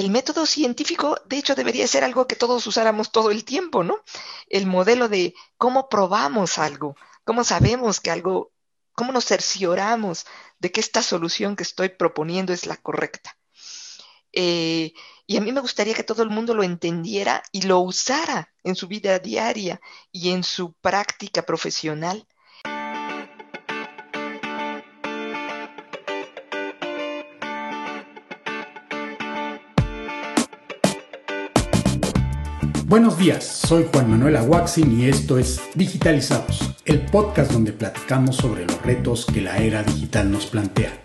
el método científico, de hecho, debería ser algo que todos usáramos todo el tiempo, ¿no? El modelo de cómo probamos algo, cómo sabemos que algo, cómo nos cercioramos de que esta solución que estoy proponiendo es la correcta. Eh, y a mí me gustaría que todo el mundo lo entendiera y lo usara en su vida diaria y en su práctica profesional. Buenos días, soy Juan Manuel Aguaxin y esto es Digitalizados, el podcast donde platicamos sobre los retos que la era digital nos plantea.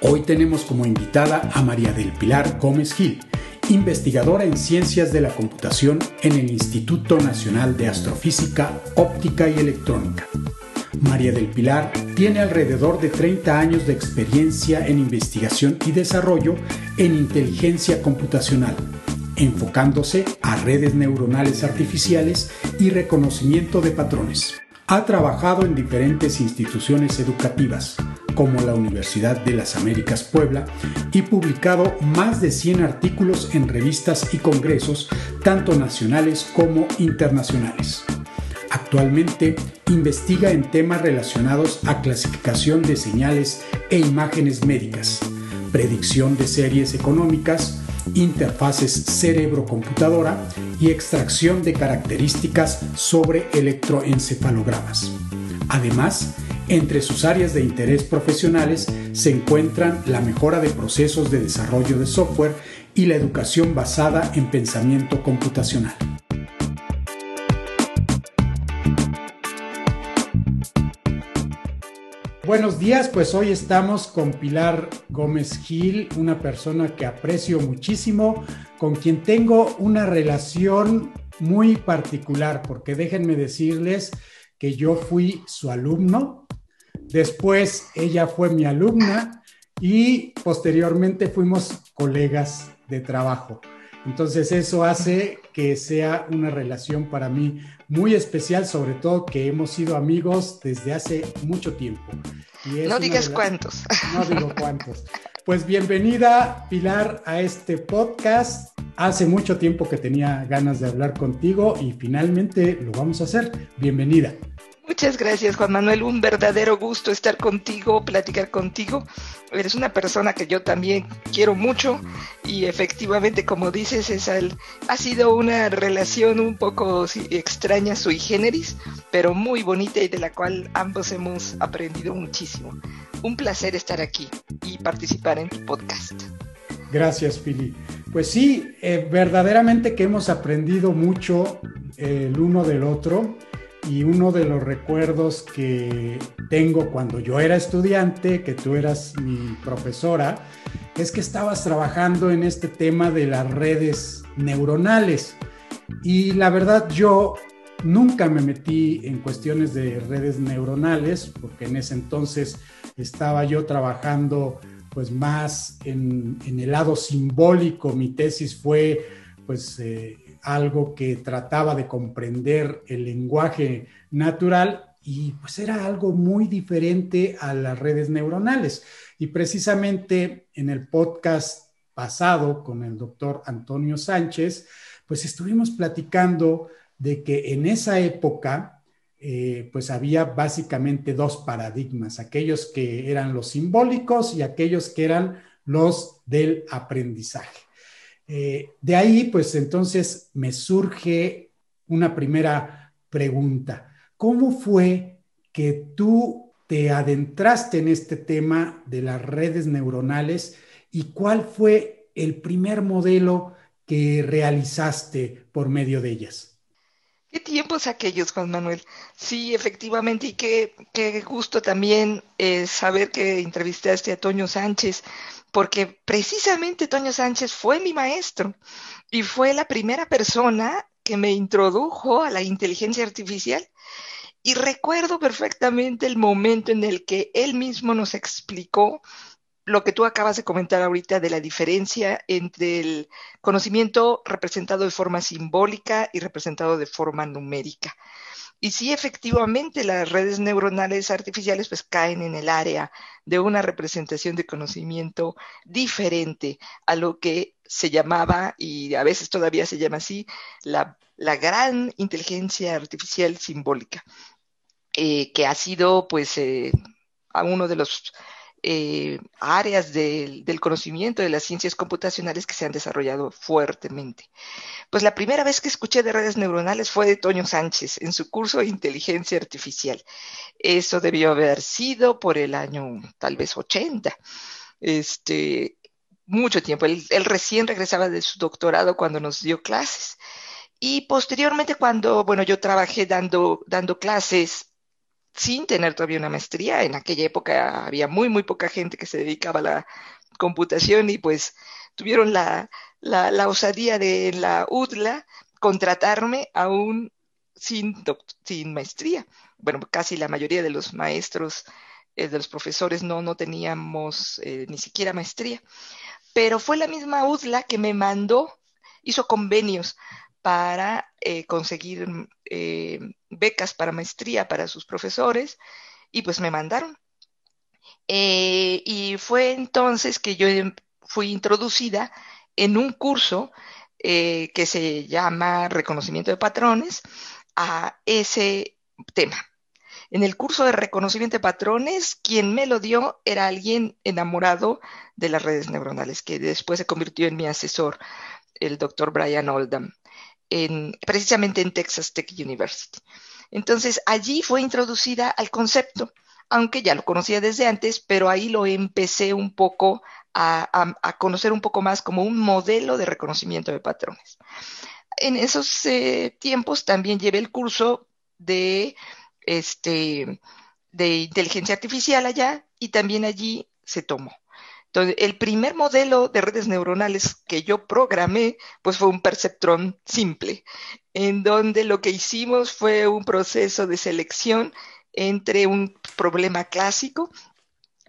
Hoy tenemos como invitada a María del Pilar Gómez Gil, investigadora en ciencias de la computación en el Instituto Nacional de Astrofísica, Óptica y Electrónica. María del Pilar tiene alrededor de 30 años de experiencia en investigación y desarrollo en inteligencia computacional, enfocándose a redes neuronales artificiales y reconocimiento de patrones. Ha trabajado en diferentes instituciones educativas, como la Universidad de las Américas Puebla, y publicado más de 100 artículos en revistas y congresos, tanto nacionales como internacionales. Actualmente investiga en temas relacionados a clasificación de señales e imágenes médicas, predicción de series económicas, interfaces cerebro-computadora y extracción de características sobre electroencefalogramas. Además, entre sus áreas de interés profesionales se encuentran la mejora de procesos de desarrollo de software y la educación basada en pensamiento computacional. Buenos días, pues hoy estamos con Pilar Gómez Gil, una persona que aprecio muchísimo, con quien tengo una relación muy particular, porque déjenme decirles que yo fui su alumno, después ella fue mi alumna y posteriormente fuimos colegas de trabajo. Entonces eso hace que sea una relación para mí muy especial, sobre todo que hemos sido amigos desde hace mucho tiempo. no digas cuántos. No digo cuántos. Pues bienvenida, Pilar, a este podcast. Hace mucho tiempo que tenía ganas de hablar contigo y finalmente lo vamos a hacer. Bienvenida. Muchas gracias, Juan Manuel. Un verdadero gusto estar contigo, platicar contigo. Eres una persona que yo también quiero mucho y efectivamente, como dices, es ha sido una relación un poco extraña, sui generis, pero muy bonita y de la cual ambos hemos aprendido muchísimo. Un placer estar aquí y participar en tu podcast. Gracias, Pili. Pues sí, eh, verdaderamente que hemos aprendido mucho eh, el uno del otro y uno de los recuerdos que tengo cuando yo era estudiante, que tú eras mi profesora, es que estabas trabajando en este tema de las redes neuronales. Y la verdad yo nunca me metí en cuestiones de redes neuronales, porque en ese entonces estaba yo trabajando pues más en, el lado simbólico. Mi tesis fue pues eh, algo que trataba de comprender el lenguaje natural y pues era algo muy diferente a las redes neuronales. Y precisamente en el podcast pasado con el doctor Antonio Sánchez, pues estuvimos platicando de que en esa época, eh, pues había básicamente dos paradigmas, aquellos que eran los simbólicos y aquellos que eran los del aprendizaje. Eh, de ahí, pues entonces me surge una primera pregunta. ¿Cómo fue que tú te adentraste en este tema de las redes neuronales y cuál fue el primer modelo que realizaste por medio de ellas? ¿Qué tiempos aquellos, Juan Manuel? Sí, efectivamente, y qué, gusto también eh, saber que entrevistaste a Toño Sánchez porque precisamente Toño Sánchez fue mi maestro y fue la primera persona que me introdujo a la inteligencia artificial. Y recuerdo perfectamente el momento en el que él mismo nos explicó lo que tú acabas de comentar ahorita de la diferencia entre el conocimiento representado de forma simbólica y representado de forma numérica. Y sí, efectivamente, las redes neuronales artificiales pues caen en el área de una representación de conocimiento diferente a lo que se llamaba, y a veces todavía se llama así, la, gran inteligencia artificial simbólica, eh, que ha sido pues eh, a uno de los eh, áreas del conocimiento de las ciencias computacionales que se han desarrollado fuertemente. Pues la primera vez que escuché de redes neuronales fue de Toño Sánchez en su curso de inteligencia artificial. Eso debió haber sido por el año tal vez 80. Este, mucho tiempo. Él, él recién regresaba de su doctorado cuando nos dio clases. Y posteriormente, cuando, bueno, yo trabajé dando, dando clases sin tener todavía una maestría. En aquella época había muy, muy poca gente que se dedicaba a la computación y pues tuvieron la, la, osadía de la UDLA contratarme aún sin, sin maestría. Bueno, casi la mayoría de los maestros, eh, de los profesores, no, no teníamos eh, ni siquiera maestría. Pero fue la misma UDLA que me mandó, hizo convenios para eh, conseguir eh, becas para maestría para sus profesores y pues me mandaron. Eh, y fue entonces que yo em, fui introducida en un curso que se llama Reconocimiento de Patrones a ese tema. En el curso de reconocimiento de patrones, quien me lo dio era alguien enamorado de las redes neuronales, que después se convirtió en mi asesor, el doctor Brian Oldham precisamente en Texas Tech University. Entonces, allí fue introducida al concepto, aunque ya lo conocía desde antes, pero ahí lo empecé un poco a, conocer un poco más como un modelo de reconocimiento de patrones. En esos eh, tiempos también llevé el curso de, este, de inteligencia artificial allá y también allí se tomó. Entonces, el primer modelo de redes neuronales que yo programé, pues fue un perceptrón simple, en donde lo que hicimos fue un proceso de selección entre un problema clásico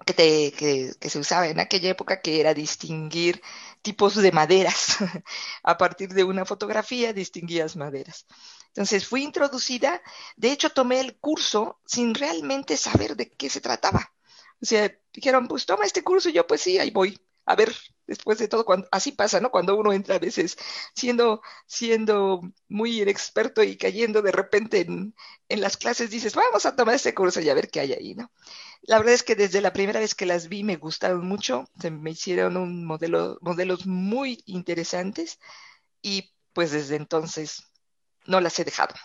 que, que, se usaba en aquella época, que era distinguir tipos de maderas. A partir de una fotografía distinguías maderas. Entonces fui introducida, de hecho tomé el curso sin realmente saber de qué se trataba. O sea, dijeron, pues toma este curso, y yo pues sí, ahí voy. A ver, después de todo, así pasa, ¿no? Cuando uno entra a veces siendo, siendo muy experto y cayendo de repente en, en las clases, dices, vamos a tomar este curso y a ver qué hay ahí, ¿no? La verdad es que desde la primera vez que las vi me gustaron mucho, se me hicieron un modelo, modelos muy interesantes y pues desde entonces no las he dejado.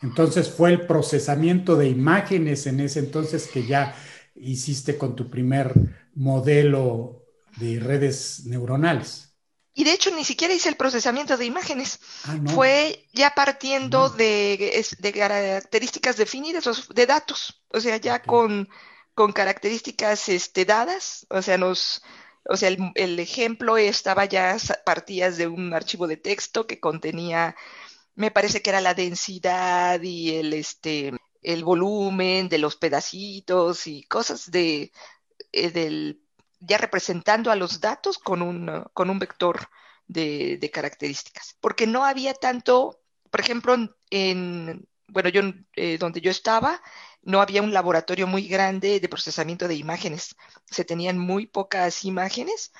Entonces fue el procesamiento de imágenes en ese entonces que ya hiciste con tu primer modelo de redes neuronales. Y de hecho ni siquiera hice el procesamiento de imágenes. Ah, Fue ya partiendo de, características definidas, de datos, o sea, ya con, con, características este, dadas, o sea, nos, o sea, el, el, ejemplo estaba ya partías de un archivo de texto que contenía, me parece que era la densidad y el este el volumen de los pedacitos y cosas de, eh, del, ya representando a los datos con un, con un vector de, características. Porque no había tanto, por ejemplo, en, bueno, yo, eh, donde yo estaba, no había un laboratorio muy grande de procesamiento de imágenes. Se tenían muy pocas imágenes,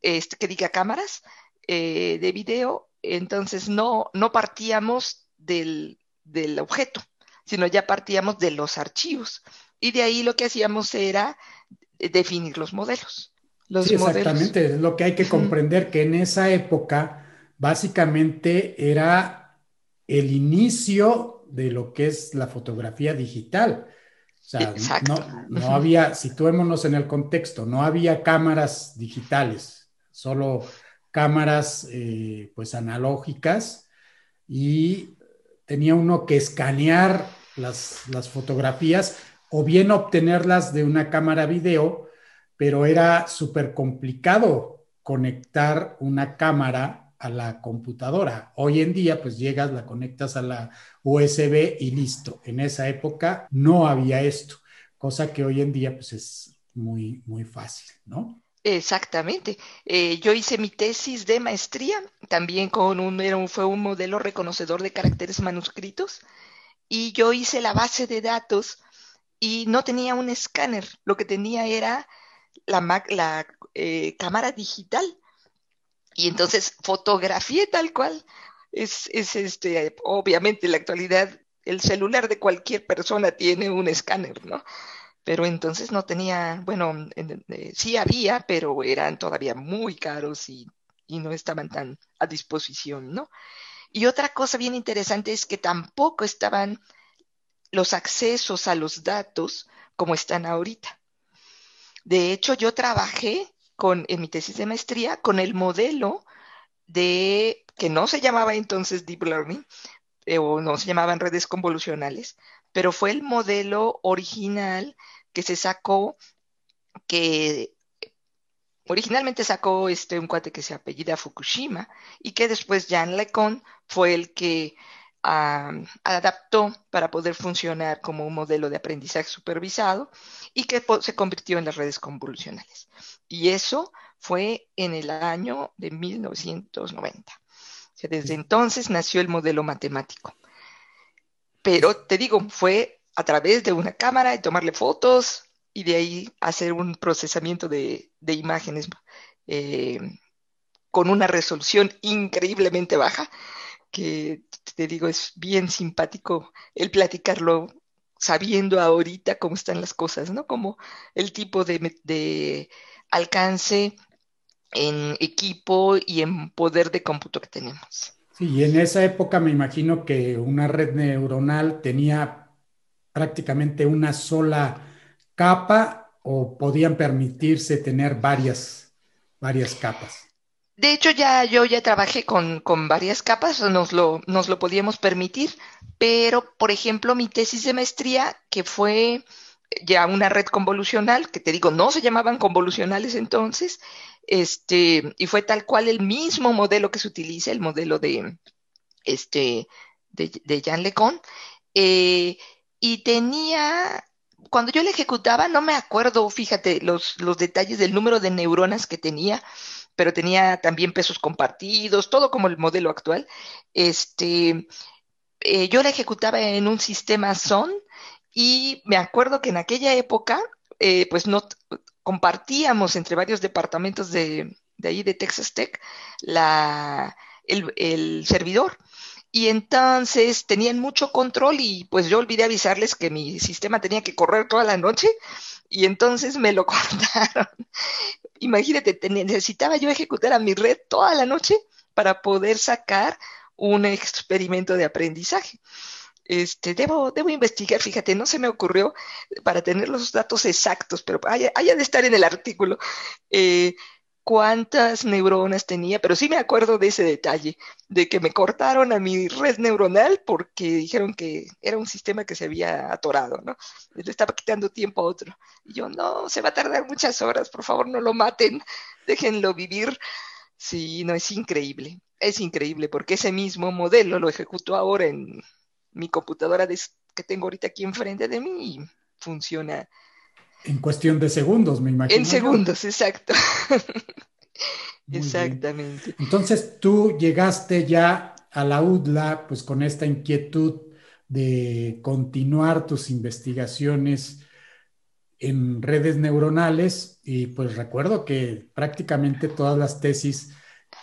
este, que diga cámaras eh, de video, entonces no, no partíamos del, del objeto sino ya partíamos de los archivos. Y de ahí lo que hacíamos era definir los modelos. Los sí, exactamente, es lo que hay que comprender, que en esa época básicamente era el inicio de lo que es la fotografía digital. O sea, no, no había, situémonos en el contexto, no había cámaras digitales, solo cámaras eh, pues analógicas y tenía uno que escanear las, fotografías o bien obtenerlas de una cámara video, pero era súper complicado conectar una cámara a la computadora. Hoy en día, pues llegas, la conectas a la USB y listo. En esa época no había esto, cosa que hoy en día, pues es muy, muy fácil, ¿no? Exactamente. Eh, yo hice mi tesis de maestría también con un, fue un modelo reconocedor de caracteres manuscritos y yo hice la base de datos y no tenía un escáner, lo que tenía era la, la eh, cámara digital. Y entonces fotografié tal cual. Es, es este, obviamente en la actualidad el celular de cualquier persona tiene un escáner, ¿no? Pero entonces no tenía, bueno, eh, sí había, pero eran todavía muy caros y, y no estaban tan a disposición, ¿no? Y otra cosa bien interesante es que tampoco estaban los accesos a los datos como están ahorita. De hecho, yo trabajé con, en mi tesis de maestría con el modelo de, que no se llamaba entonces Deep Learning, eh, o no se llamaban redes convolucionales, pero fue el modelo original que se sacó, que originalmente sacó este, un cuate que se apellida Fukushima y que después Jan LeCun fue el que adaptó para poder funcionar como un modelo de aprendizaje supervisado y que se convirtió en las redes convolucionales. Y eso fue en el año de 1990. desde entonces nació el modelo matemático. Pero te digo, fue a través de una cámara y tomarle fotos y de ahí hacer un procesamiento de, imágenes eh, con una resolución increíblemente baja que te digo, es bien simpático el platicarlo sabiendo ahorita cómo están las cosas, ¿no? Como el tipo de, alcance en equipo y en poder de cómputo que tenemos. Sí, y en esa época me imagino que una red neuronal tenía prácticamente una sola capa o podían permitirse tener varias, varias capas. De hecho, ya yo ya trabajé con, varias capas, nos lo, nos lo podíamos permitir, pero, por ejemplo, mi tesis de maestría, que fue ya una red convolucional, que te digo, no se llamaban convolucionales entonces, este, y fue tal cual el mismo modelo que se utiliza, el modelo de, este, de, de Jean LeCon, eh, y tenía, cuando yo le ejecutaba, no me acuerdo, fíjate, los, los detalles del número de neuronas que tenía, pero tenía también pesos compartidos, todo como el modelo actual. Este, eh, yo la ejecutaba en un sistema SON y me acuerdo que en aquella época, eh, pues no compartíamos entre varios departamentos de, ahí de Texas Tech la, el servidor. Y entonces tenían mucho control y pues yo olvidé avisarles que mi sistema tenía que correr toda la noche y entonces me lo cortaron. Imagínate, necesitaba yo ejecutar a mi red toda la noche para poder sacar un experimento de aprendizaje. Este, debo, debo investigar, fíjate, no se me ocurrió para tener los datos exactos, pero haya, de estar en el artículo. Eh, cuántas neuronas tenía, pero sí me acuerdo de ese detalle, de que me cortaron a mi red neuronal porque dijeron que era un sistema que se había atorado, ¿no? Le estaba quitando tiempo a otro. Y yo, no, se va a tardar muchas horas, por favor no lo maten, déjenlo vivir. Sí, no, es increíble, es increíble porque ese mismo modelo lo ejecuto ahora en mi computadora que tengo ahorita aquí enfrente de mí y funciona en cuestión de segundos, me imagino. En segundos, exacto. Exactamente. Entonces tú llegaste ya a la UDLA pues con esta inquietud de continuar tus investigaciones en redes neuronales y pues recuerdo que prácticamente todas las tesis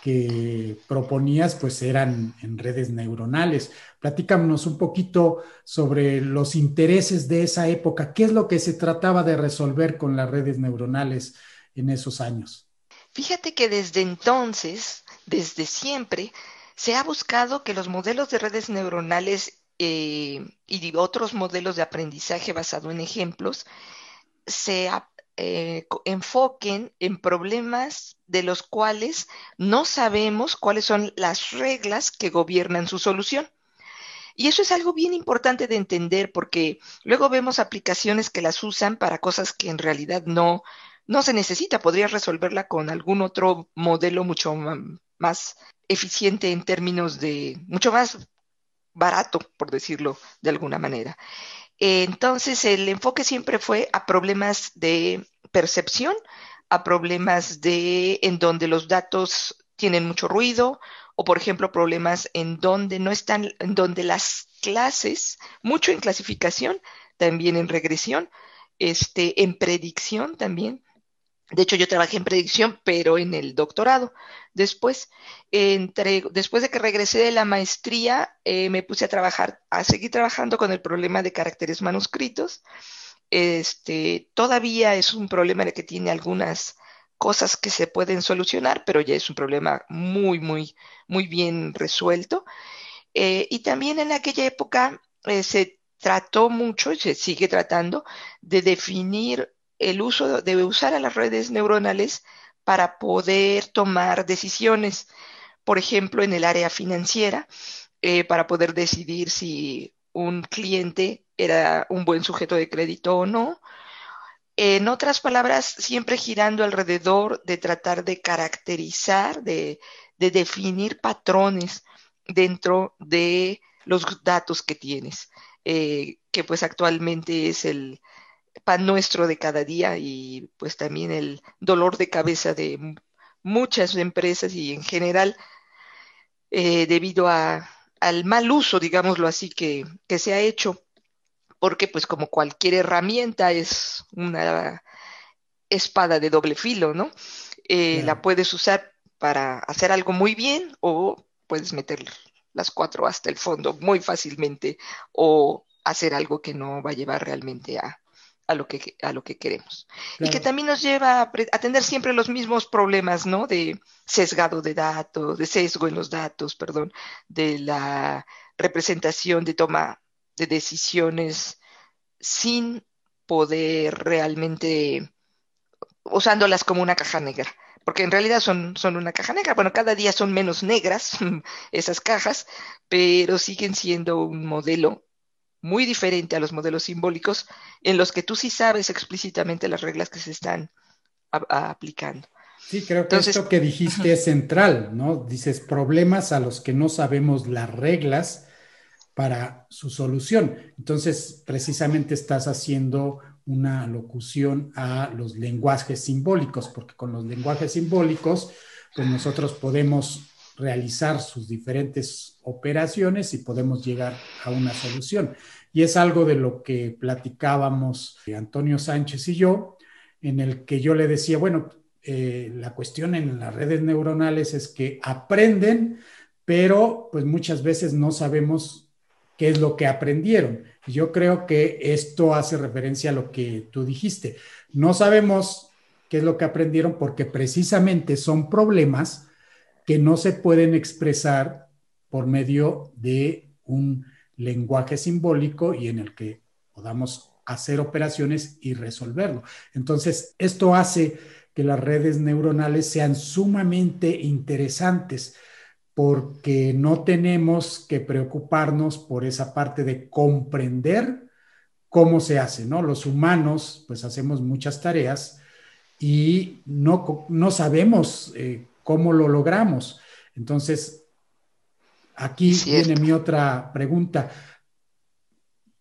que proponías pues eran en redes neuronales. Platícanos un poquito sobre los intereses de esa época. ¿Qué es lo que se trataba de resolver con las redes neuronales en esos años? Fíjate que desde entonces, desde siempre, se ha buscado que los modelos de redes neuronales eh, y otros modelos de aprendizaje basado en ejemplos se eh, enfoquen en problemas de los cuales no sabemos cuáles son las reglas que gobiernan su solución. Y eso es algo bien importante de entender porque luego vemos aplicaciones que las usan para cosas que en realidad no, no se necesita. Podría resolverla con algún otro modelo mucho más eficiente en términos de, mucho más barato, por decirlo de alguna manera. Entonces, el enfoque siempre fue a problemas de percepción, a problemas de en donde los datos tienen mucho ruido o por ejemplo problemas en donde no están en donde las clases, mucho en clasificación, también en regresión, este, en predicción también. De hecho, yo trabajé en predicción, pero en el doctorado. Después, entre, después de que regresé de la maestría, eh, me puse a trabajar, a seguir trabajando con el problema de caracteres manuscritos. Este, todavía es un problema que tiene algunas cosas que se pueden solucionar, pero ya es un problema muy, muy, muy bien resuelto. Eh, y también en aquella época eh, se trató mucho, y se sigue tratando, de definir el uso, de usar a las redes neuronales para poder tomar decisiones, por ejemplo, en el área financiera, eh, para poder decidir si un cliente era un buen sujeto de crédito o no, en otras palabras, siempre girando alrededor de tratar de caracterizar, de, definir patrones dentro de los datos que tienes, eh, que pues actualmente es el pan nuestro de cada día y pues también el dolor de cabeza de muchas empresas y en general eh, debido al mal uso, digámoslo así, que, que se ha hecho porque pues como cualquier herramienta es una espada de doble filo, ¿no? Eh, la puedes usar para hacer algo muy bien o puedes meter las cuatro hasta el fondo muy fácilmente o hacer algo que no va a llevar realmente a, lo, que, a lo que queremos. Y que también nos lleva a, a, tener siempre los mismos problemas, ¿no? De sesgado de datos, de sesgo en los datos, perdón, de la representación de toma de decisiones sin poder realmente usándolas como una caja negra, porque en realidad son, son una caja negra. Bueno, cada día son menos negras esas cajas, pero siguen siendo un modelo muy diferente a los modelos simbólicos en los que tú sí sabes explícitamente las reglas que se están aplicando. Sí, creo que esto que dijiste es central, ¿no? Dices problemas a los que no sabemos las reglas para su solución. Entonces, precisamente estás haciendo una locución a los lenguajes simbólicos, porque con los lenguajes simbólicos, pues nosotros podemos realizar sus diferentes operaciones y podemos llegar a una solución. Y es algo de lo que platicábamos Antonio Sánchez y yo, en el que yo le decía, bueno, eh, la cuestión en las redes neuronales es que aprenden, pero pues muchas veces no sabemos qué es lo que aprendieron. Yo creo que esto hace referencia a lo que tú dijiste. No sabemos qué es lo que aprendieron porque precisamente son problemas que no se pueden expresar por medio de un lenguaje simbólico y en el que podamos hacer operaciones y resolverlo. Entonces, esto hace que las redes neuronales sean sumamente interesantes porque no tenemos que preocuparnos por esa parte de comprender cómo se hace, ¿no? Los humanos, pues hacemos muchas tareas y no, no sabemos eh, cómo lo logramos. Entonces, aquí viene mi otra pregunta.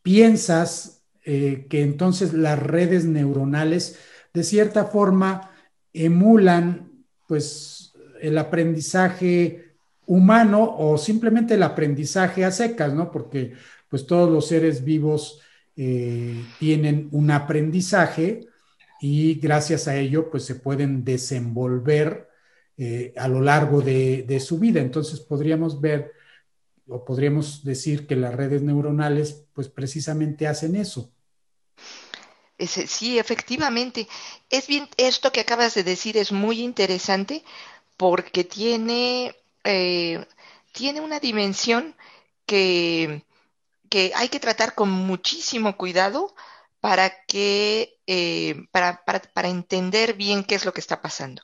¿Piensas eh, que entonces las redes neuronales de cierta forma emulan pues el aprendizaje humano o simplemente el aprendizaje a secas, ¿no? Porque pues todos los seres vivos eh, tienen un aprendizaje y gracias a ello pues se pueden desenvolver eh, a lo largo de, de, su vida. Entonces podríamos ver o podríamos decir que las redes neuronales pues precisamente hacen eso. Sí, efectivamente. Es bien, esto que acabas de decir es muy interesante porque tiene eh, tiene una dimensión que, que, hay que tratar con muchísimo cuidado para que eh, para, para, para, entender bien qué es lo que está pasando.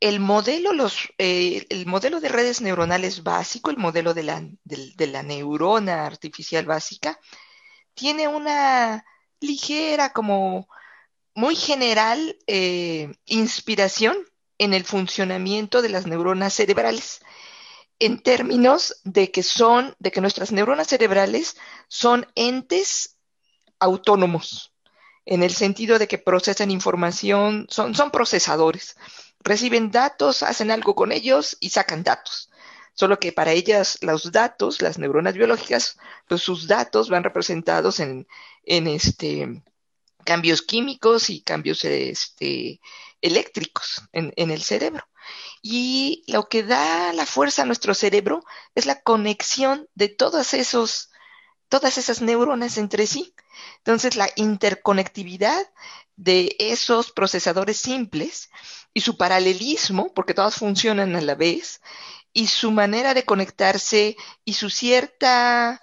El modelo, los, eh, el modelo de redes neuronales básico, el modelo de la, de, de la neurona artificial básica, tiene una ligera, como muy general, eh, inspiración en el funcionamiento de las neuronas cerebrales en términos de que son, de que nuestras neuronas cerebrales son entes autónomos, en el sentido de que procesan información, son, son procesadores, reciben datos, hacen algo con ellos y sacan datos. solo que para ellas los datos, las neuronas biológicas, pues sus datos van representados en, en este, cambios químicos y cambios este, eléctricos en, el cerebro. Y lo que da la fuerza a nuestro cerebro es la conexión de esos, todas esas neuronas entre sí. Entonces, la interconectividad de esos procesadores simples y su paralelismo, porque todas funcionan a la vez, y su manera de conectarse y su cierta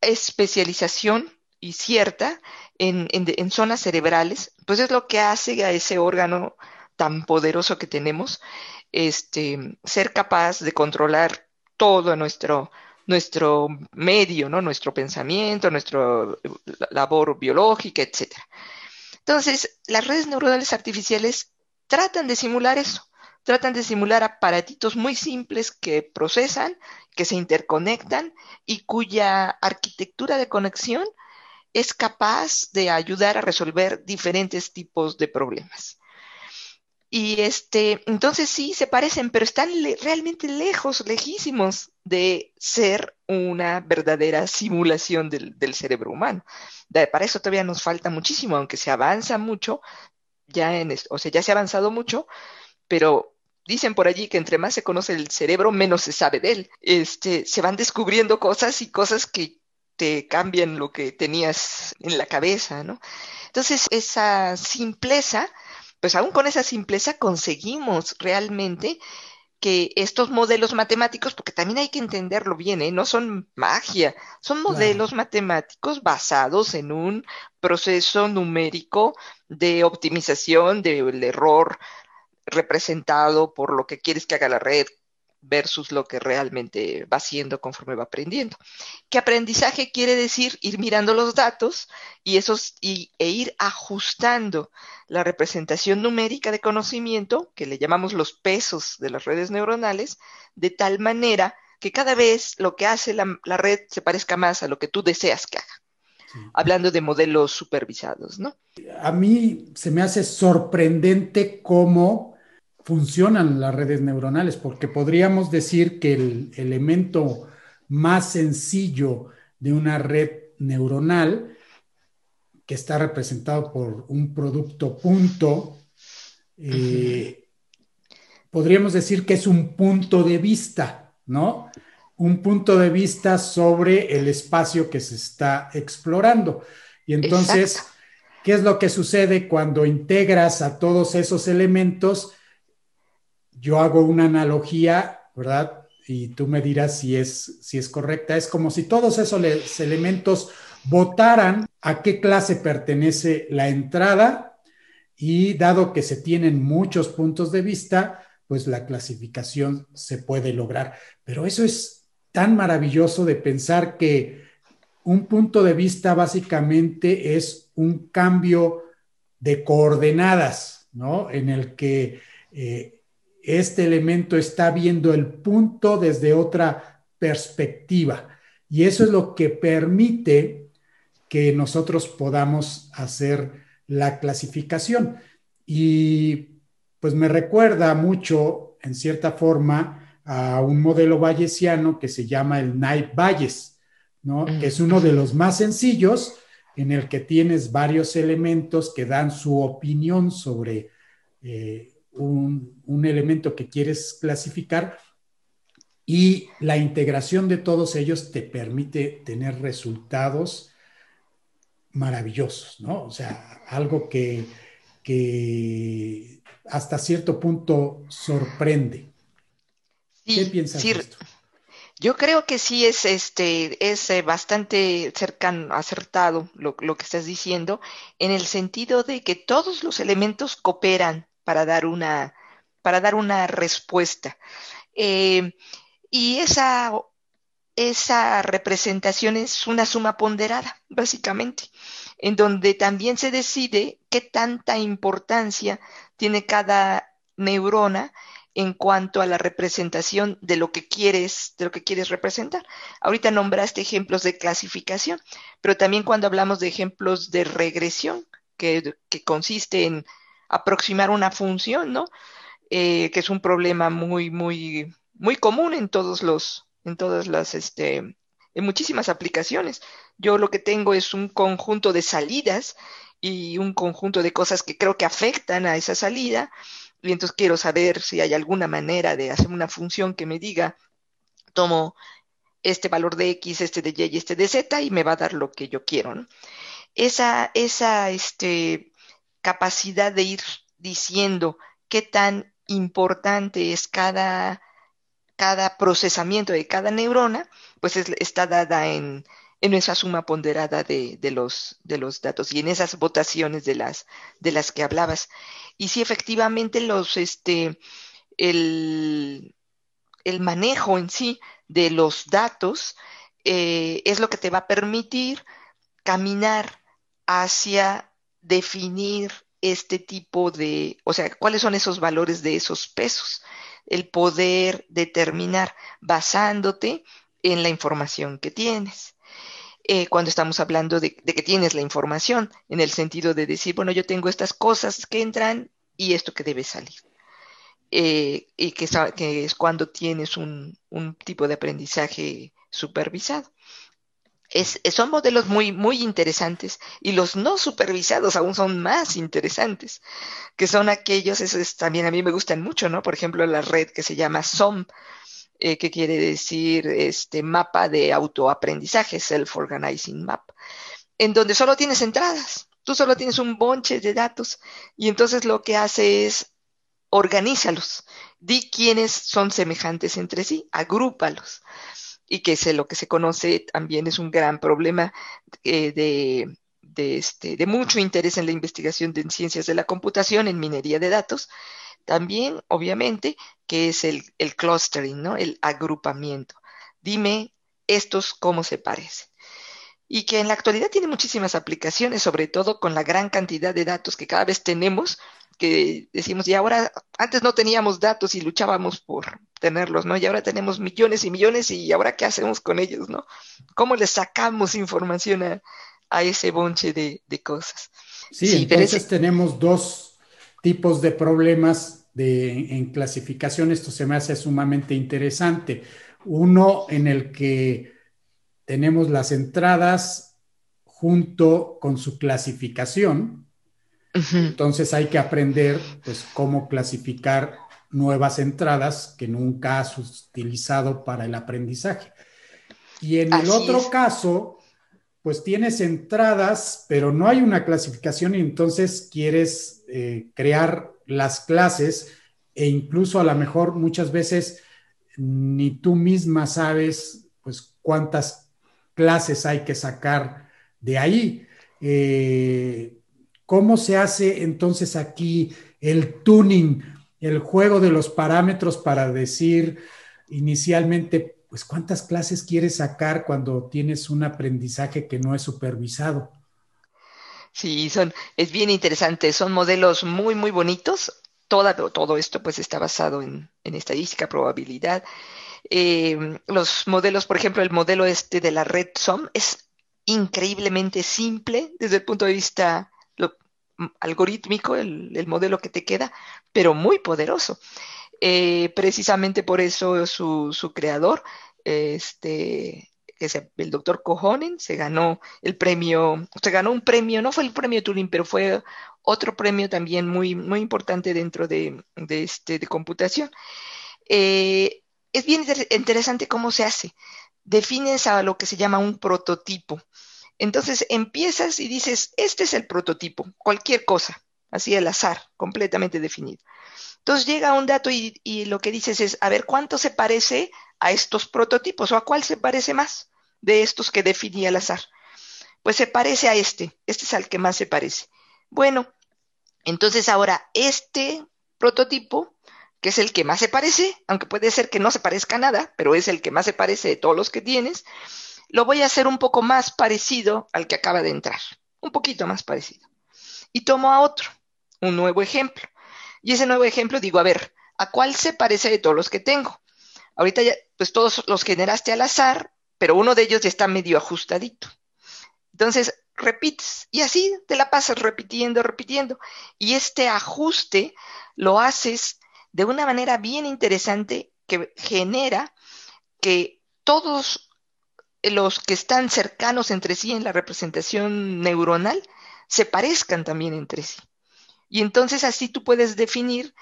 especialización y cierta en, en, zonas cerebrales, pues es lo que hace a ese órgano tan poderoso que tenemos, este, ser capaz de controlar todo nuestro, nuestro medio, ¿no? Nuestro pensamiento, nuestra labor biológica, etc. Entonces, las redes neuronales artificiales tratan de simular eso, tratan de simular aparatitos muy simples que procesan, que se interconectan y cuya arquitectura de conexión es capaz de ayudar a resolver diferentes tipos de problemas. Y este, entonces sí se parecen, pero están realmente lejos, lejísimos de ser una verdadera simulación del, cerebro humano. para eso todavía nos falta muchísimo, aunque se avanza mucho, ya en, o sea, ya se ha avanzado mucho, pero dicen por allí que entre más se conoce el cerebro, menos se sabe de él. Este, se van descubriendo cosas y cosas que te cambian lo que tenías en la cabeza, ¿no? Entonces, esa simpleza pues aún con esa simpleza conseguimos realmente que estos modelos matemáticos, porque también hay que entenderlo bien, ¿eh? no son magia, son modelos matemáticos basados en un proceso numérico de optimización del error representado por lo que quieres que haga la red, versus lo que realmente va haciendo conforme va aprendiendo. ¿Qué aprendizaje quiere decir? Ir mirando los datos y esos, y, e ir ajustando la representación numérica de conocimiento, que le llamamos los pesos de las redes neuronales, de tal manera que cada vez lo que hace la, red se parezca más a lo que tú deseas que haga. Hablando de modelos supervisados, ¿no? A mí se me hace sorprendente cómo funcionan las redes neuronales, porque podríamos decir que el elemento más sencillo de una red neuronal, que está representado por un producto punto, eh, podríamos decir que es un punto de vista, ¿no? Un punto de vista sobre el espacio que se está explorando. Y entonces, ¿qué es lo que sucede cuando integras a todos esos elementos? Yo hago una analogía, ¿verdad? Y tú me dirás si es, si es correcta. Es como si todos esos elementos votaran a qué clase pertenece la entrada y dado que se tienen muchos puntos de vista, pues la clasificación se puede lograr. Pero eso es tan maravilloso de pensar que un punto de vista básicamente es un cambio de coordenadas, ¿no? En el que eh, este elemento está viendo el punto desde otra perspectiva. Y eso es lo que permite que nosotros podamos hacer la clasificación. Y pues me recuerda mucho, en cierta forma, a un modelo bayesiano que se llama el Knight Bayes, ¿no? Que es uno de los más sencillos en el que tienes varios elementos que dan su opinión sobre eh, un, elemento que quieres clasificar y la integración de todos ellos te permite tener resultados maravillosos, ¿no? O sea, algo que, hasta cierto punto sorprende. ¿Qué piensas de esto? Yo creo que sí es este es eh, bastante cercano, acertado lo, lo, que estás diciendo, en el sentido de que todos los elementos cooperan para dar una, para dar una respuesta. Eh, y esa, esa representación es una suma ponderada, básicamente, en donde también se decide qué tanta importancia tiene cada neurona en cuanto a la representación de lo que quieres, de lo que quieres representar. Ahorita nombraste ejemplos de clasificación, pero también cuando hablamos de ejemplos de regresión, que, que consiste en aproximar una función, ¿no? Eh, que es un problema muy, muy muy común en todos los, en todas las, este, en muchísimas aplicaciones. Yo lo que tengo es un conjunto de salidas y un conjunto de cosas que creo que afectan a esa salida. Y entonces quiero saber si hay alguna manera de hacer una función que me diga, tomo este valor de X, este de Y y este de Z y me va a dar lo que yo quiero. Esa, esa este, capacidad de ir diciendo qué tan importante es cada, cada procesamiento de cada neurona, pues está dada en, en esa suma ponderada de, los, de los datos y en esas votaciones de las, de las que hablabas. Y si efectivamente los, este, el, el manejo en sí de los datos eh, es lo que te va a permitir caminar hacia definir este tipo de, o sea, cuáles son esos valores de esos pesos, el poder determinar basándote en la información que tienes. Eh, cuando estamos hablando de, que tienes la información, en el sentido de decir, bueno, yo tengo estas cosas que entran y esto que debe salir. Eh, y que, es cuando tienes un, tipo de aprendizaje supervisado. Son modelos muy, muy interesantes y los no supervisados aún son más interesantes, que son aquellos, esos también a mí me gustan mucho, ¿no? Por ejemplo, la red que se llama SOM, eh, que quiere decir este mapa de autoaprendizaje, Self-Organizing Map, en donde solo tienes entradas, tú solo tienes un bonche de datos y entonces lo que hace es organízalos, di quiénes son semejantes entre sí, agrúpalos. Y que es lo que se conoce también es un gran problema eh, de, este, de mucho interés en la investigación de ciencias de la computación, en minería de datos. También, obviamente, que es el, el clustering, ¿no? El agrupamiento. Dime estos cómo se parecen y que en la actualidad tiene muchísimas aplicaciones, sobre todo con la gran cantidad de datos que cada vez tenemos, que decimos, y ahora, antes no teníamos datos y luchábamos por tenerlos, ¿no? Y ahora tenemos millones y millones y ahora qué hacemos con ellos, ¿no? ¿Cómo le sacamos información a, ese bonche de, cosas? Sí, entonces tenemos dos tipos de problemas de, en clasificación. Esto se me hace sumamente interesante. Uno en el que tenemos las entradas junto con su clasificación, entonces hay que aprender pues cómo clasificar nuevas entradas que nunca has utilizado para el aprendizaje. Y en el otro caso, pues tienes entradas, pero no hay una clasificación y entonces quieres eh, crear las clases e incluso a lo mejor muchas veces ni tú misma sabes pues cuántas clases hay que sacar de ahí. Eh, ¿Cómo se hace entonces aquí el tuning, el juego de los parámetros para decir inicialmente, pues cuántas clases quieres sacar cuando tienes un aprendizaje que no es supervisado? Sí, son, es bien interesante, son modelos muy, muy bonitos. Todo, todo esto pues está basado en, estadística, probabilidad. Eh, los modelos, por ejemplo, el modelo este de la red SOM es increíblemente simple desde el punto de vista algorítmico el, modelo que te queda, pero muy poderoso. Eh, precisamente por eso su, creador, este, el doctor Cojonen, se ganó el premio, se ganó un premio, no fue el premio Turing, pero fue otro premio también muy, muy importante dentro de, este, de computación. Eh, es bien interesante cómo se hace. Defines a lo que se llama un prototipo. Entonces empiezas y dices, este es el prototipo, cualquier cosa, así al azar, completamente definido. Entonces llega un dato y, lo que dices es, a ver, ¿cuánto se parece a estos prototipos o a cuál se parece más de estos que definí al azar? Pues se parece a este, este es al que más se parece. Bueno, entonces ahora este prototipo, que es el que más se parece, aunque puede ser que no se parezca a nada, pero es el que más se parece de todos los que tienes, lo voy a hacer un poco más parecido al que acaba de entrar, un poquito más parecido. Y tomo a otro, un nuevo ejemplo. Y ese nuevo ejemplo digo, a ver, ¿a cuál se parece de todos los que tengo? Ahorita ya, pues todos los generaste al azar, pero uno de ellos ya está medio ajustadito. Entonces, repites y así te la pasas repitiendo, repitiendo. Y este ajuste lo haces de una manera bien interesante que genera que todos los que están cercanos entre sí en la representación neuronal se parezcan también entre sí. Y entonces así tú puedes definir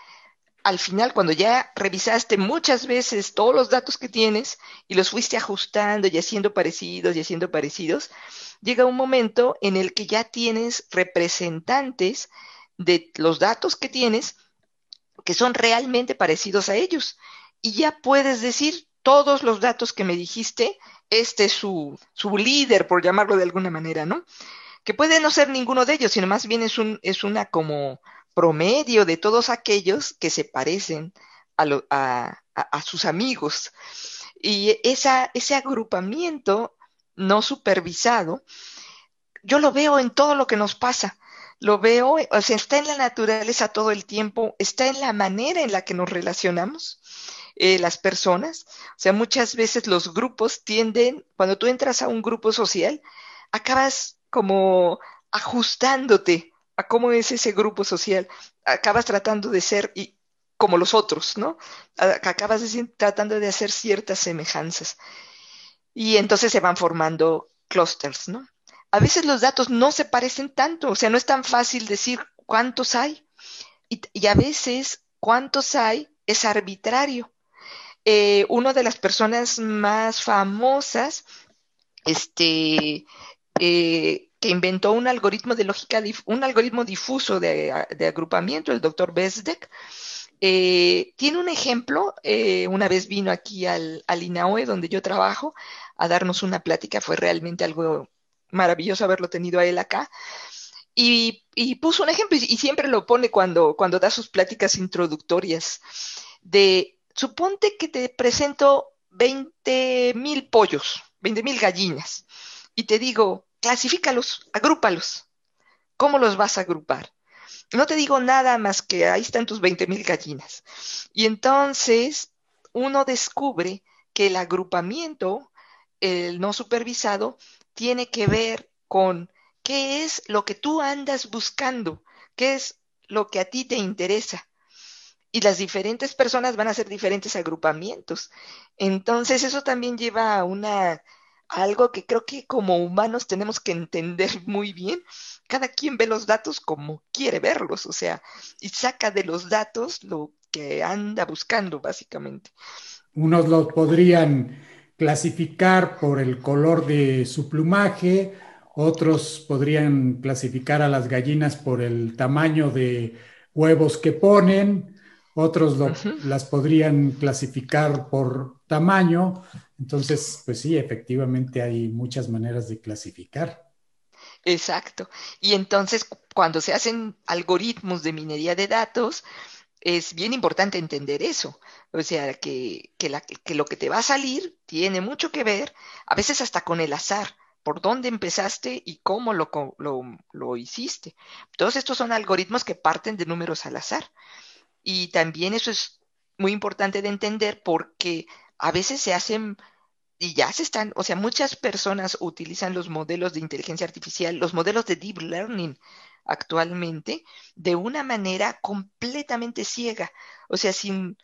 al final, cuando ya revisaste muchas veces todos los datos que tienes y los fuiste ajustando y haciendo parecidos y haciendo parecidos, llega un momento en el que ya tienes representantes de los datos que tienes que son realmente parecidos a ellos. Y ya puedes decir todos los datos que me dijiste, este es su, su líder, por llamarlo de alguna manera, ¿no? Que puede no ser ninguno de ellos, sino más bien es, un, es una como promedio de todos aquellos que se parecen a, sus amigos. Y esa, ese agrupamiento no supervisado, yo lo veo en todo lo que nos pasa. Lo veo, o sea, está en la naturaleza todo el tiempo, está en la manera en la que nos relacionamos eh, las personas. O sea, muchas veces los grupos tienden, cuando tú entras a un grupo social, acabas como ajustándote a cómo es ese grupo social. Acabas tratando de ser y, como los otros, ¿no? Acabas tratando de hacer ciertas semejanzas. Y entonces se van formando clusters, ¿no? A veces los datos no se parecen tanto, o sea, no es tan fácil decir cuántos hay. Y, a veces cuántos hay es arbitrario. Eh, una de las personas más famosas, este, eh, que inventó un algoritmo de lógica, un algoritmo difuso de, agrupamiento, el doctor Besdek. Eh, tiene un ejemplo, una vez vino aquí al, INAOE, donde yo trabajo, a darnos una plática, fue realmente algo maravilloso haberlo tenido a él acá. Y, puso un ejemplo, y, siempre lo pone cuando, cuando da sus pláticas introductorias, de, suponte que te presento 20 mil pollos, 20 mil gallinas, y te digo, clasifícalos, agrúpalos. ¿Cómo los vas a agrupar? No te digo nada más que ahí están tus 20 mil gallinas. Y entonces uno descubre que el agrupamiento, el no supervisado, tiene que ver con qué es lo que tú andas buscando, qué es lo que a ti te interesa. Y las diferentes personas van a hacer diferentes agrupamientos. Entonces eso también lleva a una algo que creo que como humanos tenemos que entender muy bien. Cada quien ve los datos como quiere verlos, o sea, y saca de los datos lo que anda buscando, básicamente. Unos lo podrían clasificar por el color de su plumaje, otros podrían clasificar a las gallinas por el tamaño de huevos que ponen, otros las podrían clasificar por tamaño, entonces, pues sí, efectivamente hay muchas maneras de clasificar. Exacto. Y entonces, cuando se hacen algoritmos de minería de datos, es bien importante entender eso. O sea, que, lo que te va a salir tiene mucho que ver, a veces hasta con el azar, por dónde empezaste y cómo lo, lo, lo hiciste. Todos estos son algoritmos que parten de números al azar. Y también eso es muy importante de entender porque a veces se hacen y ya se están, o sea, muchas personas utilizan los modelos de inteligencia artificial, los modelos de deep learning actualmente de una manera completamente ciega, o sea, sin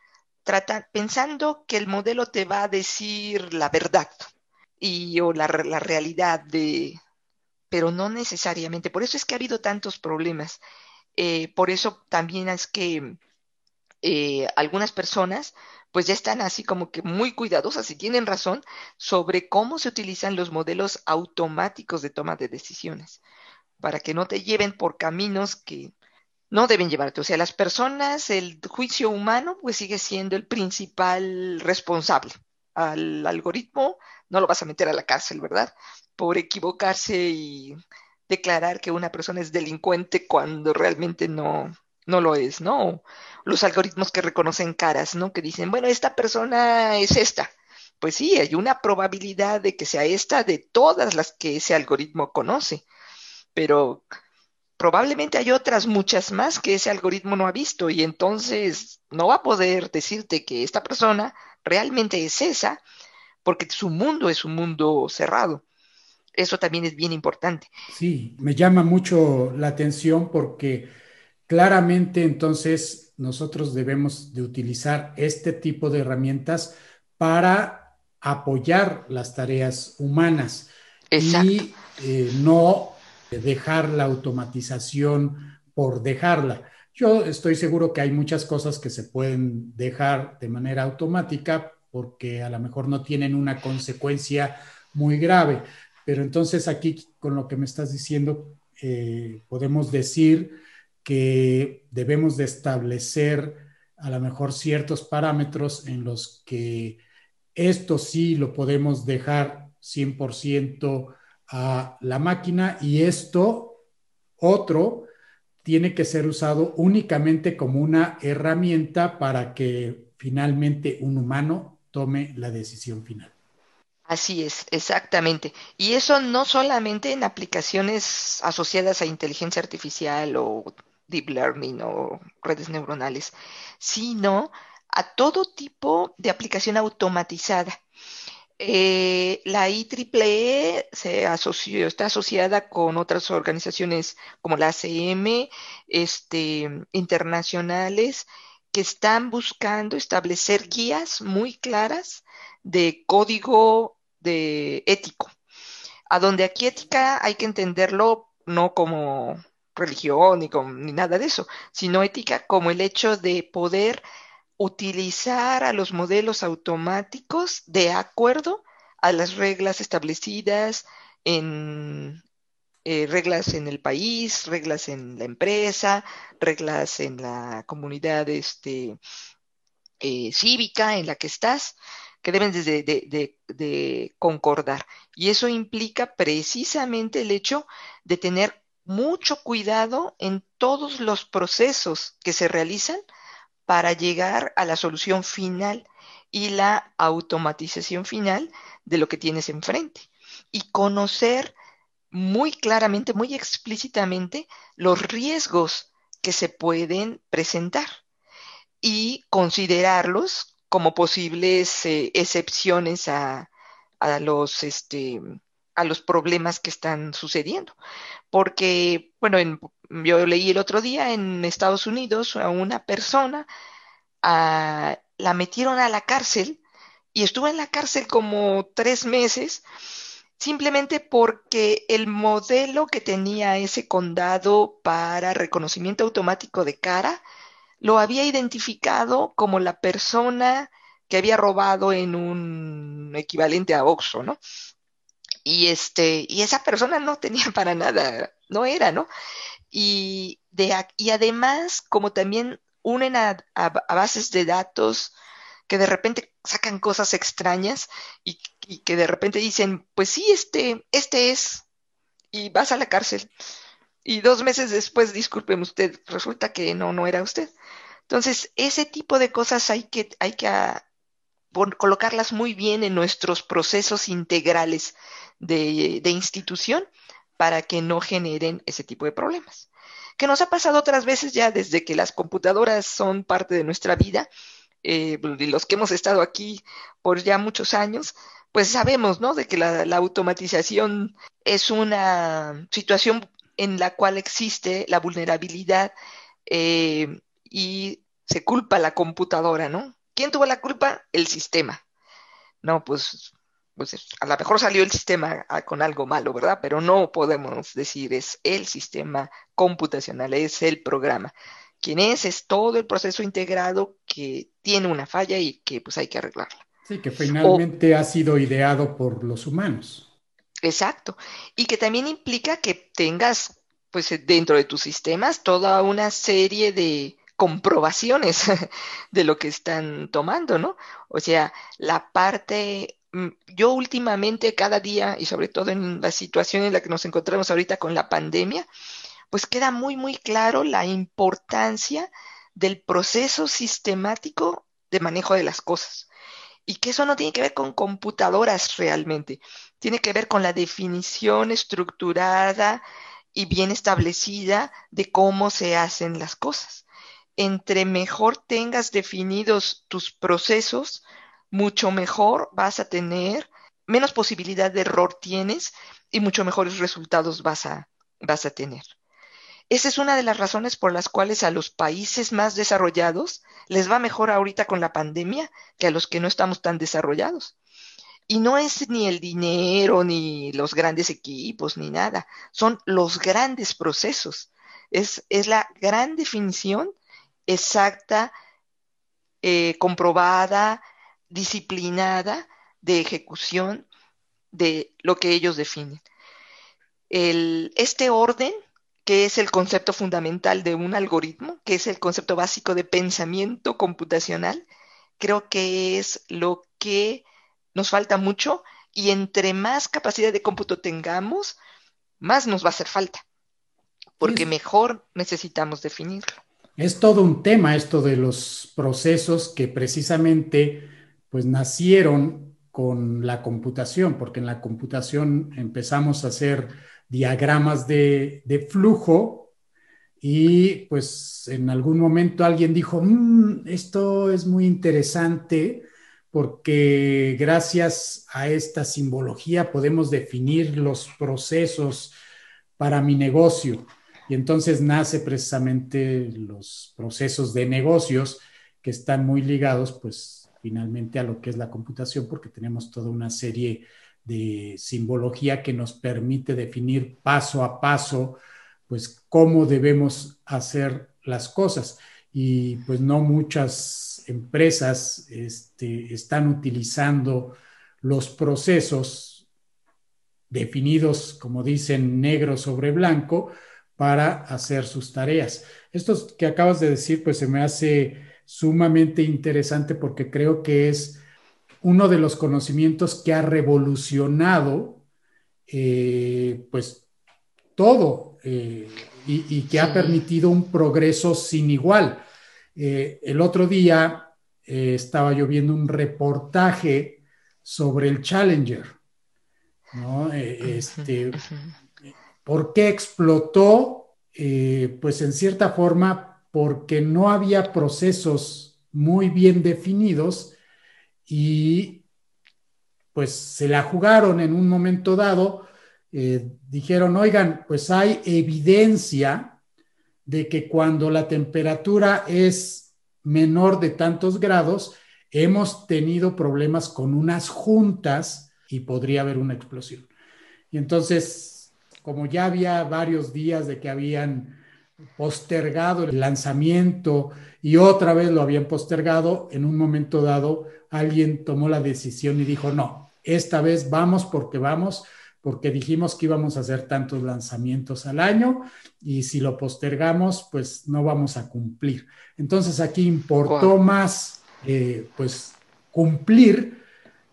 tratar, pensando que el modelo te va a decir la verdad y o la, realidad de, pero no necesariamente. Por eso es que ha habido tantos problemas. Eh, por eso también es que eh, algunas personas pues ya están así como que muy cuidadosas y tienen razón sobre cómo se utilizan los modelos automáticos de toma de decisiones, para que no te lleven por caminos que no deben llevarte. O sea, las personas, el juicio humano, pues sigue siendo el principal responsable. Al algoritmo no lo vas a meter a la cárcel, ¿verdad? Por equivocarse y declarar que una persona es delincuente cuando realmente no, no lo es, ¿no? Los algoritmos que reconocen caras, ¿no? Que dicen, bueno, esta persona es esta. Pues sí, hay una probabilidad de que sea esta de todas las que ese algoritmo conoce, pero probablemente hay otras muchas más que ese algoritmo no ha visto y entonces no va a poder decirte que esta persona realmente es esa porque su mundo es un mundo cerrado. Eso también es bien importante. Sí, me llama mucho la atención porque claramente entonces nosotros debemos de utilizar este tipo de herramientas para apoyar las tareas humanas y eh, no dejar la automatización por dejarla. Yo estoy seguro que hay muchas cosas que se pueden dejar de manera automática porque a lo mejor no tienen una consecuencia muy grave. Pero entonces aquí con lo que me estás diciendo, eh, podemos decir que debemos de establecer a lo mejor ciertos parámetros en los que esto sí lo podemos dejar 100% a la máquina y esto otro tiene que ser usado únicamente como una herramienta para que finalmente un humano tome la decisión final. Así es, exactamente. Y eso no solamente en aplicaciones asociadas a inteligencia artificial o deep learning o redes neuronales, sino a todo tipo de aplicación automatizada. Eh, la IEEE se asoció, está asociada con otras organizaciones como la ACM, este, internacionales, que están buscando establecer guías muy claras de código de ético, a donde aquí ética hay que entenderlo no como religión ni, ni nada de eso, sino ética como el hecho de poder utilizar a los modelos automáticos de acuerdo a las reglas establecidas en eh, reglas en el país, reglas en la empresa, reglas en la comunidad este, eh, cívica en la que estás, que deben de concordar. Y eso implica precisamente el hecho de tener mucho cuidado en todos los procesos que se realizan para llegar a la solución final y la automatización final de lo que tienes enfrente. Y conocer muy claramente, muy explícitamente los riesgos que se pueden presentar y considerarlos como posibles eh, excepciones a, los este, a los problemas que están sucediendo. Porque, bueno, yo leí el otro día en Estados Unidos a una persona, la metieron a la cárcel y estuvo en la cárcel como tres meses simplemente porque el modelo que tenía ese condado para reconocimiento automático de cara lo había identificado como la persona que había robado en un equivalente a Oxxo, ¿no? Y, este, y esa persona no tenía para nada, no era, ¿no? Y, de, y además, como también unen a, bases de datos que de repente sacan cosas extrañas y, que de repente dicen, pues sí, este, este es, y vas a la cárcel. Y dos meses después, discúlpeme usted, resulta que no, no era usted. Entonces, ese tipo de cosas hay que, hay que ah, colocarlas muy bien en nuestros procesos integrales de, institución para que no generen ese tipo de problemas. Que nos ha pasado otras veces ya desde que las computadoras son parte de nuestra vida, eh, los que hemos estado aquí por ya muchos años, pues sabemos, ¿no? De que la, automatización es una situación en la cual existe la vulnerabilidad eh, y se culpa la computadora, ¿no? ¿Quién tuvo la culpa? El sistema. No, pues pues a lo mejor salió el sistema ah, con algo malo, ¿verdad? Pero no podemos decir es el sistema computacional, es el programa. Quien es es todo el proceso integrado que tiene una falla y que pues hay que arreglarla. Sí, que finalmente ha sido ideado por los humanos. Exacto. Y que también implica que tengas pues dentro de tus sistemas toda una serie de comprobaciones de lo que están tomando, ¿no? O sea, la parte Mm, yo últimamente cada día y sobre todo en la situación en la que nos encontramos ahorita con la pandemia, pues queda muy, muy claro la importancia del proceso sistemático de manejo de las cosas. Y que eso no tiene que ver con computadoras realmente, tiene que ver con la definición estructurada y bien establecida de cómo se hacen las cosas. Entre mejor tengas definidos tus procesos, mucho mejor vas a tener, menos posibilidad de error tienes y mucho mejores resultados vas a, vas a tener. Esa es una de las razones por las cuales a los países más desarrollados les va mejor ahorita con la pandemia que a los que no estamos tan desarrollados. Y no es ni el dinero, ni los grandes equipos, ni nada. Son los grandes procesos. Es, es la gran definición exacta, eh, comprobada, disciplinada de ejecución de lo que ellos definen. El, este orden, que es el concepto fundamental de un algoritmo, que es el concepto básico de pensamiento computacional, creo que es lo que nos falta mucho y entre más capacidad de cómputo tengamos, más nos va a hacer falta, porque mejor necesitamos definirlo. Es todo un tema esto de los procesos que precisamente pues nacieron con la computación, porque en la computación empezamos a hacer diagramas de, de flujo y pues en algún momento alguien dijo, mm, esto es muy interesante, porque gracias a esta simbología podemos definir los procesos para mi negocio. Y entonces nace precisamente los procesos de negocios que están muy ligados, pues finalmente a lo que es la computación, porque tenemos toda una serie de simbología que nos permite definir paso a paso, pues cómo debemos hacer las cosas. Y pues no muchas empresas este, están utilizando los procesos definidos, como dicen, negro sobre blanco, para hacer sus tareas. Esto que acabas de decir, pues se me hace sumamente interesante porque creo que es uno de los conocimientos que ha revolucionado, eh, pues, todo eh, y, que ha permitido un progreso sin igual. Eh, el otro día estaba yo viendo un reportaje sobre el Challenger, ¿no? Este, ¿Por qué explotó? pues en cierta forma porque no había procesos muy bien definidos y pues se la jugaron en un momento dado. dijeron, oigan, pues hay evidencia de que cuando la temperatura es menor de tantos grados, hemos tenido problemas con unas juntas y podría haber una explosión. Y entonces, como ya había varios días de que habían postergado el lanzamiento y otra vez lo habían postergado, en un momento dado alguien tomó la decisión y dijo, no, esta vez vamos porque vamos, porque dijimos que íbamos a hacer tantos lanzamientos al año y si lo postergamos, pues no vamos a cumplir. Entonces aquí importó más, eh, pues, cumplir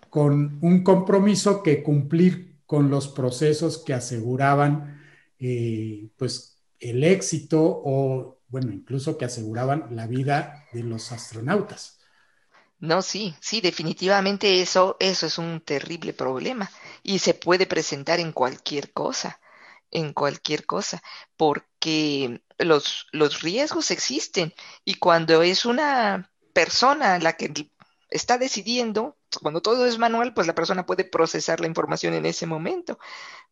con un compromiso que cumplir con los procesos que aseguraban, eh, pues, el éxito o, bueno, incluso que aseguraban la vida de los astronautas. No, sí, sí, definitivamente eso, eso es un terrible problema y se puede presentar en cualquier cosa, en cualquier cosa, porque los, los riesgos existen y cuando es una persona la que está decidiendo, cuando todo es manual, pues la persona puede procesar la información en ese momento,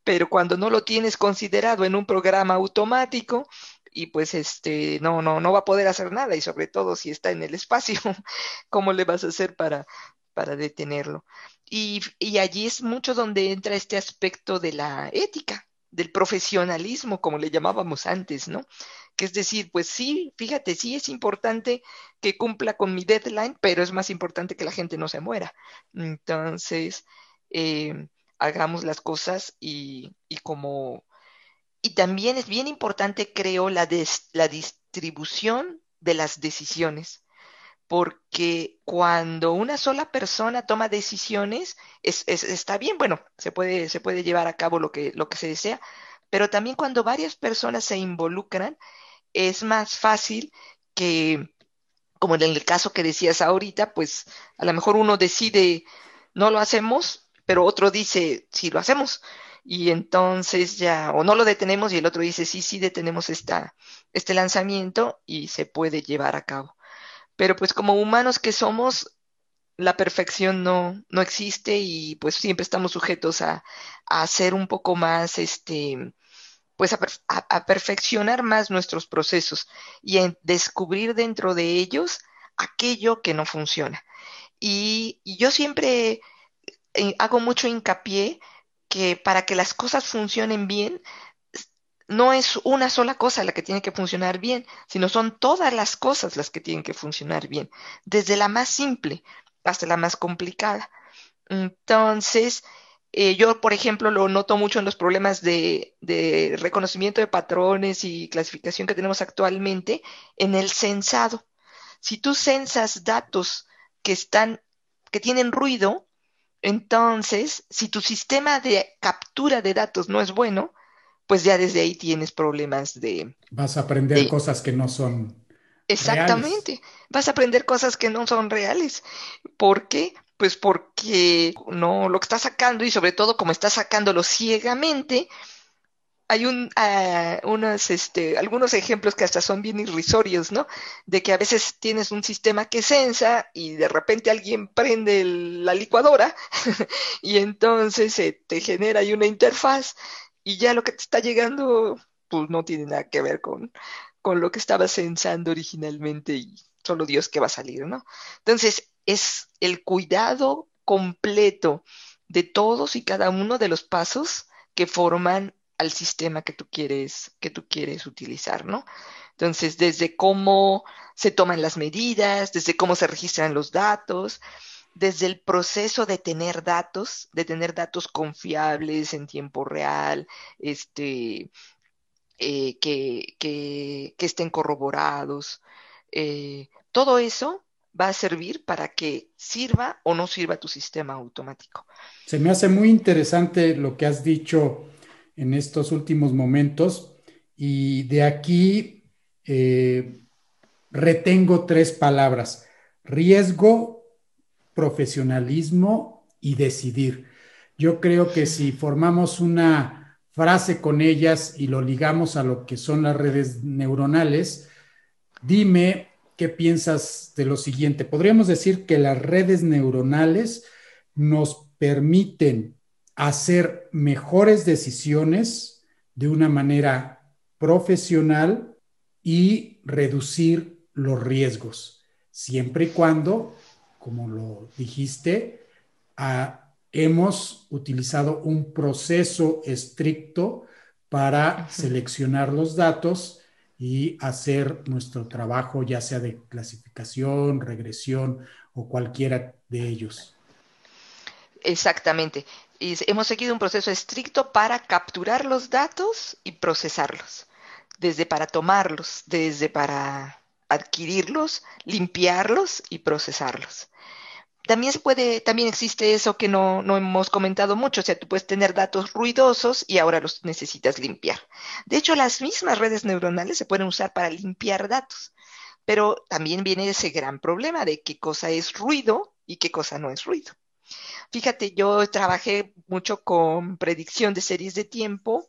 pero cuando no lo tienes considerado en un programa automático, y pues este no, no, no va a poder hacer nada y sobre todo si está en el espacio, ¿cómo le vas a hacer para, para detenerlo? Y, y allí es mucho donde entra este aspecto de la ética, del profesionalismo, como le llamábamos antes, ¿no? Que es decir, pues sí, fíjate, sí es importante que cumpla con mi deadline, pero es más importante que la gente no se muera. Entonces, eh, hagamos las cosas y, como y también es bien importante, creo, la, la distribución de las decisiones, porque cuando una sola persona toma decisiones, es, está bien, bueno, se puede, se puede llevar a cabo lo que, lo que se desea, pero también cuando varias personas se involucran, es más fácil que, como en el caso que decías ahorita, pues a lo mejor uno decide no lo hacemos, pero otro dice sí lo hacemos y entonces ya, o no lo detenemos y el otro dice, sí, sí, detenemos esta, este lanzamiento y se puede llevar a cabo. Pero pues como humanos que somos, la perfección no, no existe y pues siempre estamos sujetos a, a ser un poco más, este, pues a, perfeccionar más nuestros procesos y en descubrir dentro de ellos aquello que no funciona. Y, yo siempre eh, hago mucho hincapié que para que las cosas funcionen bien, no es una sola cosa la que tiene que funcionar bien, sino son todas las cosas las que tienen que funcionar bien, desde la más simple hasta la más complicada. Entonces, eh, yo, por ejemplo, lo noto mucho en los problemas de, reconocimiento de patrones y clasificación que tenemos actualmente en el censado. Si tú censas datos que están, que tienen ruido, entonces, si tu sistema de captura de datos no es bueno, pues ya desde ahí tienes problemas de... Vas a aprender cosas que no son... Exactamente, vas a aprender cosas que no son reales. ¿Por qué? Pues porque no lo que está sacando y sobre todo como está sacándolo ciegamente, hay un, ah, unos, este, algunos ejemplos que hasta son bien irrisorios, ¿no? De que a veces tienes un sistema que sensa y de repente alguien prende la licuadora y entonces se te genera ahí una interfaz y ya lo que te está llegando pues no tiene nada que ver con, con lo que estaba sensando originalmente y solo Dios que va a salir, ¿no? Entonces, es el cuidado completo de todos y cada uno de los pasos que forman al sistema que tú quieres, que tú quieres utilizar, ¿no? Entonces, desde cómo se toman las medidas, desde cómo se registran los datos, desde el proceso de tener datos, de tener datos confiables en tiempo real, este, eh, que, que, estén corroborados. Eh, todo eso va a servir para que sirva o no sirva tu sistema automático. Se me hace muy interesante lo que has dicho en estos últimos momentos y de aquí eh, retengo tres palabras, riesgo, profesionalismo y decidir. Yo creo que si formamos una frase con ellas y lo ligamos a lo que son las redes neuronales, dime ¿qué piensas de lo siguiente? Podríamos decir que las redes neuronales nos permiten hacer mejores decisiones de una manera profesional y reducir los riesgos, siempre y cuando, como lo dijiste, ah, hemos utilizado un proceso estricto para seleccionar los datos y hacer nuestro trabajo, ya sea de clasificación, regresión o cualquiera de ellos. Exactamente. Y hemos seguido un proceso estricto para capturar los datos y procesarlos, desde para tomarlos, desde para adquirirlos, limpiarlos y procesarlos también se puede, también existe eso que no, no, hemos comentado mucho, o sea, tú puedes tener datos ruidosos y ahora los necesitas limpiar. De hecho, las mismas redes neuronales se pueden usar para limpiar datos, pero también viene ese gran problema de qué cosa es ruido y qué cosa no es ruido. Fíjate, yo trabajé mucho con predicción de series de tiempo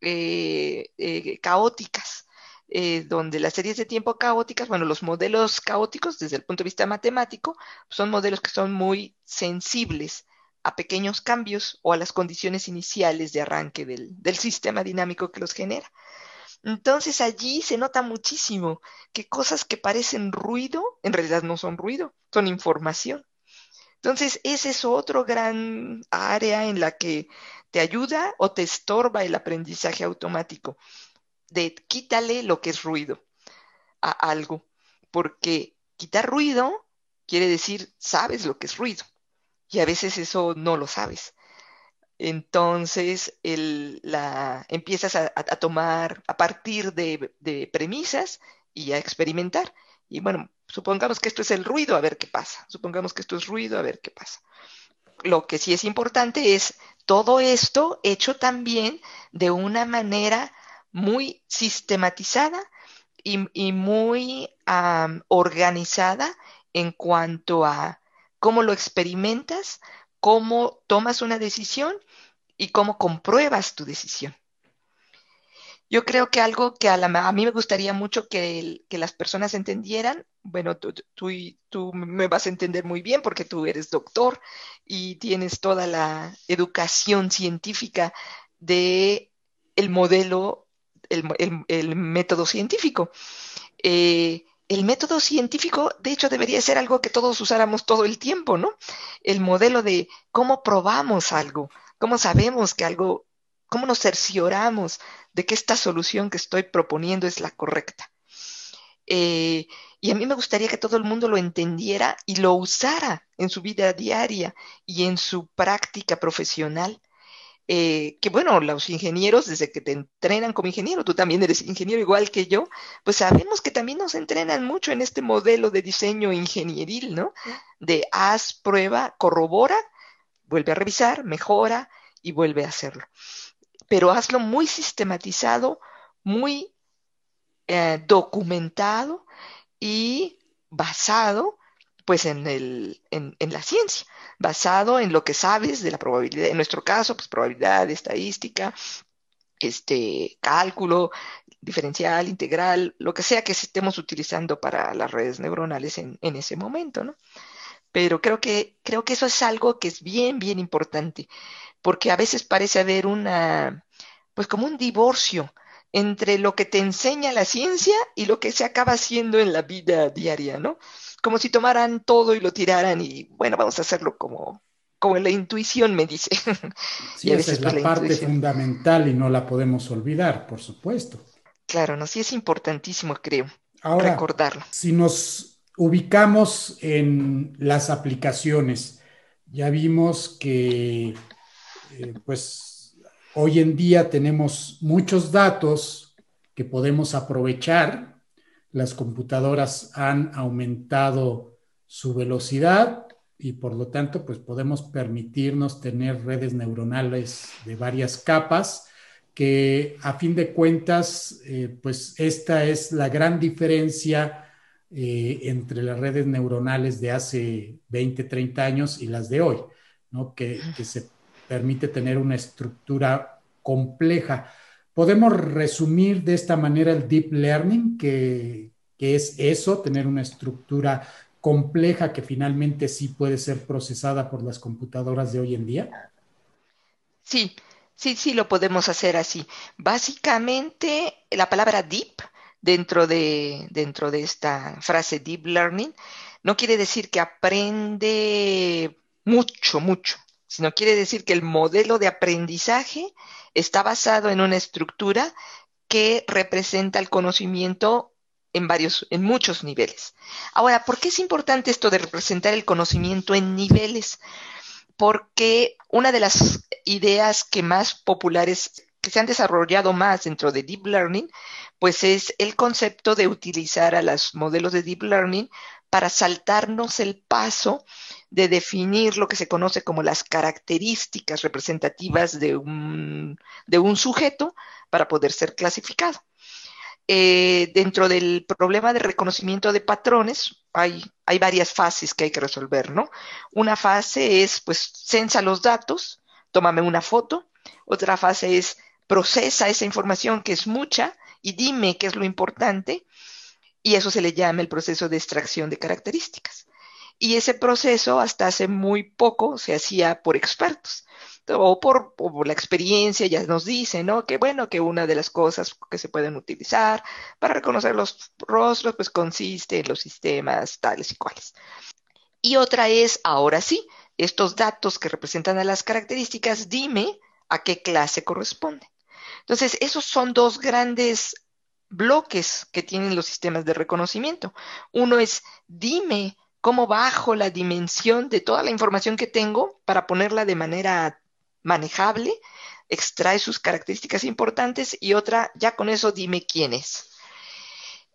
eh, eh, caóticas eh, donde las series de tiempo caóticas, bueno, los modelos caóticos desde el punto de vista matemático, son modelos que son muy sensibles a pequeños cambios o a las condiciones iniciales de arranque del, del sistema dinámico que los genera. Entonces allí se nota muchísimo que cosas que parecen ruido, en realidad no son ruido, son información. Entonces, ese es otro gran área en la que te ayuda o te estorba el aprendizaje automático de quítale lo que es ruido a algo, porque quitar ruido quiere decir sabes lo que es ruido y a veces eso no lo sabes. Entonces la, empiezas a, tomar a partir de, de premisas y a experimentar. Y bueno, supongamos que esto es el ruido, a ver qué pasa. Supongamos que esto es ruido, a ver qué pasa. Lo que sí es importante es todo esto hecho también de una manera muy sistematizada y, muy organizada en cuanto a cómo lo experimentas, cómo tomas una decisión y cómo compruebas tu decisión. Yo creo que algo que a, mí me gustaría mucho que, las personas entendieran, bueno, tú, tú, me vas a entender muy bien porque tú eres doctor y tienes toda la educación científica de el modelo el, método científico. Eh, el método científico, de hecho, debería ser algo que todos usáramos todo el tiempo, ¿no? El modelo de cómo probamos algo, cómo sabemos que algo, cómo nos cercioramos de que esta solución que estoy proponiendo es la correcta. Eh, y a mí me gustaría que todo el mundo lo entendiera y lo usara en su vida diaria y en su práctica profesional. Eh, que bueno, los ingenieros, desde que te entrenan como ingeniero, tú también eres ingeniero igual que yo, pues sabemos que también nos entrenan mucho en este modelo de diseño ingenieril, ¿no? De haz, prueba, corrobora, vuelve a revisar, mejora y vuelve a hacerlo. Pero hazlo muy sistematizado, muy eh, documentado y basado pues en, el, en, la ciencia, basado en lo que sabes de la probabilidad, en nuestro caso, pues probabilidad, estadística, este, cálculo diferencial, integral, lo que sea que estemos utilizando para las redes neuronales en, en ese momento, ¿no? Pero creo que, creo que eso es algo que es bien, bien importante, porque a veces parece haber una, pues como un divorcio entre lo que te enseña la ciencia y lo que se acaba haciendo en la vida diaria, ¿no? Como si tomaran todo y lo tiraran y bueno, vamos a hacerlo como, como la intuición me dice. Sí, esa es la, parte fundamental y no la podemos olvidar, por supuesto. Claro, no, sí es importantísimo, creo, Ahora, recordarlo. Si nos ubicamos en las aplicaciones, ya vimos que eh, pues hoy en día tenemos muchos datos que podemos aprovechar las computadoras han aumentado su velocidad y por lo tanto pues podemos permitirnos tener redes neuronales de varias capas que a fin de cuentas eh, pues esta es la gran diferencia eh, entre las redes neuronales de hace 20, 30 años y las de hoy, ¿no? que, que se permite tener una estructura compleja. Podemos resumir de esta manera el deep learning, que, es eso, tener una estructura compleja que finalmente sí puede ser procesada por las computadoras de hoy en día? Sí, sí, sí lo podemos hacer así. Básicamente, la palabra deep dentro de, dentro de esta frase deep learning no quiere decir que aprende mucho, mucho, sino quiere decir que el modelo de aprendizaje está basado en una estructura que representa el conocimiento en varios, en muchos niveles. Ahora, ¿por qué es importante esto de representar el conocimiento en niveles? Porque una de las ideas que más populares, que se han desarrollado más dentro de Deep Learning, pues es el concepto de utilizar a los modelos de Deep Learning para saltarnos el paso de definir lo que se conoce como las características representativas de un, de un sujeto para poder ser clasificado. Eh, dentro del problema de reconocimiento de patrones hay, hay, varias fases que hay que resolver, ¿no? Una fase es, pues, censa los datos, tómame una foto. Otra fase es, procesa esa información que es mucha y dime qué es lo importante. Y eso se le llama el proceso de extracción de características. Y ese proceso hasta hace muy poco se hacía por expertos o por, la experiencia ya nos dice, ¿no? Que bueno, que una de las cosas que se pueden utilizar para reconocer los rostros, pues consiste en los sistemas tales y cuales. Y otra es, ahora sí, estos datos que representan a las características, dime a qué clase corresponde. Entonces, esos son dos grandes bloques que tienen los sistemas de reconocimiento. Uno es, dime cómo bajo la dimensión de toda la información que tengo para ponerla de manera manejable, extrae sus características importantes y otra, ya con eso dime quién es.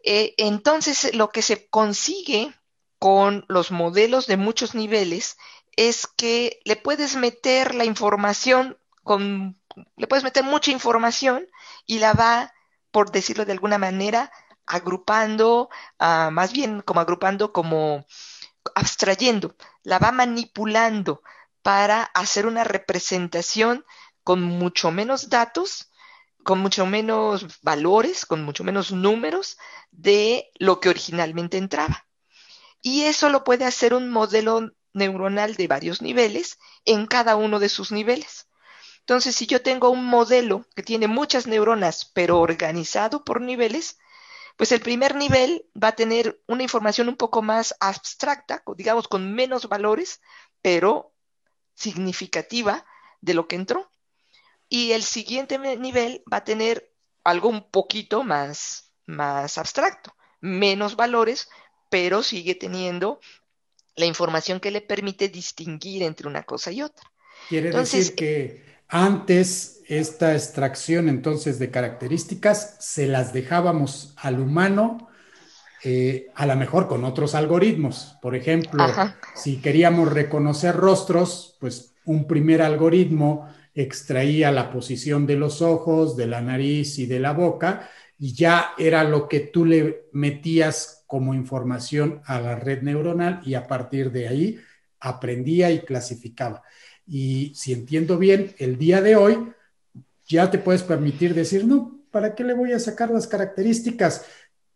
Eh, entonces, lo que se consigue con los modelos de muchos niveles es que le puedes meter la información con, le puedes meter mucha información y la va, por decirlo de alguna manera, agrupando, ah, más bien como agrupando, como abstrayendo, la va manipulando para hacer una representación con mucho menos datos, con mucho menos valores, con mucho menos números de lo que originalmente entraba. Y eso lo puede hacer un modelo neuronal de varios niveles en cada uno de sus niveles. Entonces, si yo tengo un modelo que tiene muchas neuronas, pero organizado por niveles, pues el primer nivel va a tener una información un poco más abstracta, digamos con menos valores, pero significativa de lo que entró. Y el siguiente nivel va a tener algo un poquito más, más abstracto, menos valores, pero sigue teniendo la información que le permite distinguir entre una cosa y otra. Quiere decir que antes esta extracción entonces de características se las dejábamos al humano, eh, a lo mejor con otros algoritmos. Por ejemplo, si queríamos reconocer rostros, pues un primer algoritmo extraía la posición de los ojos, de la nariz y de la boca, y ya era lo que tú le metías como información a la red neuronal y a partir de ahí aprendía y clasificaba. Y si entiendo bien, el día de hoy ya te puedes permitir decir, no, ¿para qué le voy a sacar las características?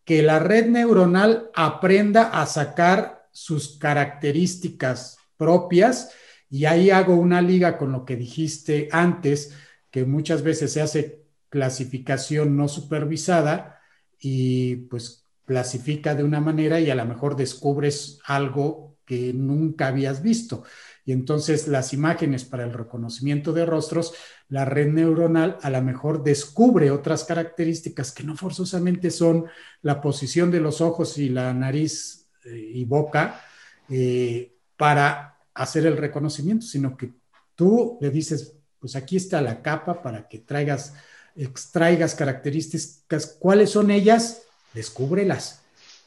Que la red neuronal aprenda a sacar sus características propias y ahí hago una liga con lo que dijiste antes, que muchas veces se hace clasificación no supervisada y pues clasifica de una manera y a lo mejor descubres algo que nunca habías visto. Y entonces las imágenes para el reconocimiento de rostros, la red neuronal a lo mejor descubre otras características que no forzosamente son la posición de los ojos y la nariz eh, y boca eh, para hacer el reconocimiento, sino que tú le dices, pues aquí está la capa para que traigas, extraigas características, ¿cuáles son ellas? descúbrelas.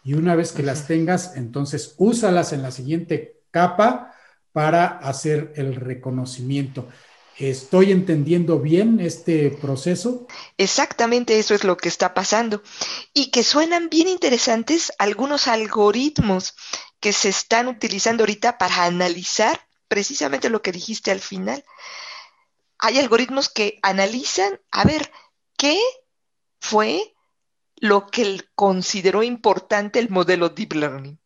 Y una vez que las tengas, entonces úsalas en la siguiente capa para hacer el reconocimiento. ¿Estoy entendiendo bien este proceso? Exactamente eso es lo que está pasando. Y que suenan bien interesantes algunos algoritmos que se están utilizando ahorita para analizar precisamente lo que dijiste al final. Hay algoritmos que analizan, a ver, ¿qué fue lo que consideró importante el modelo Deep Learning.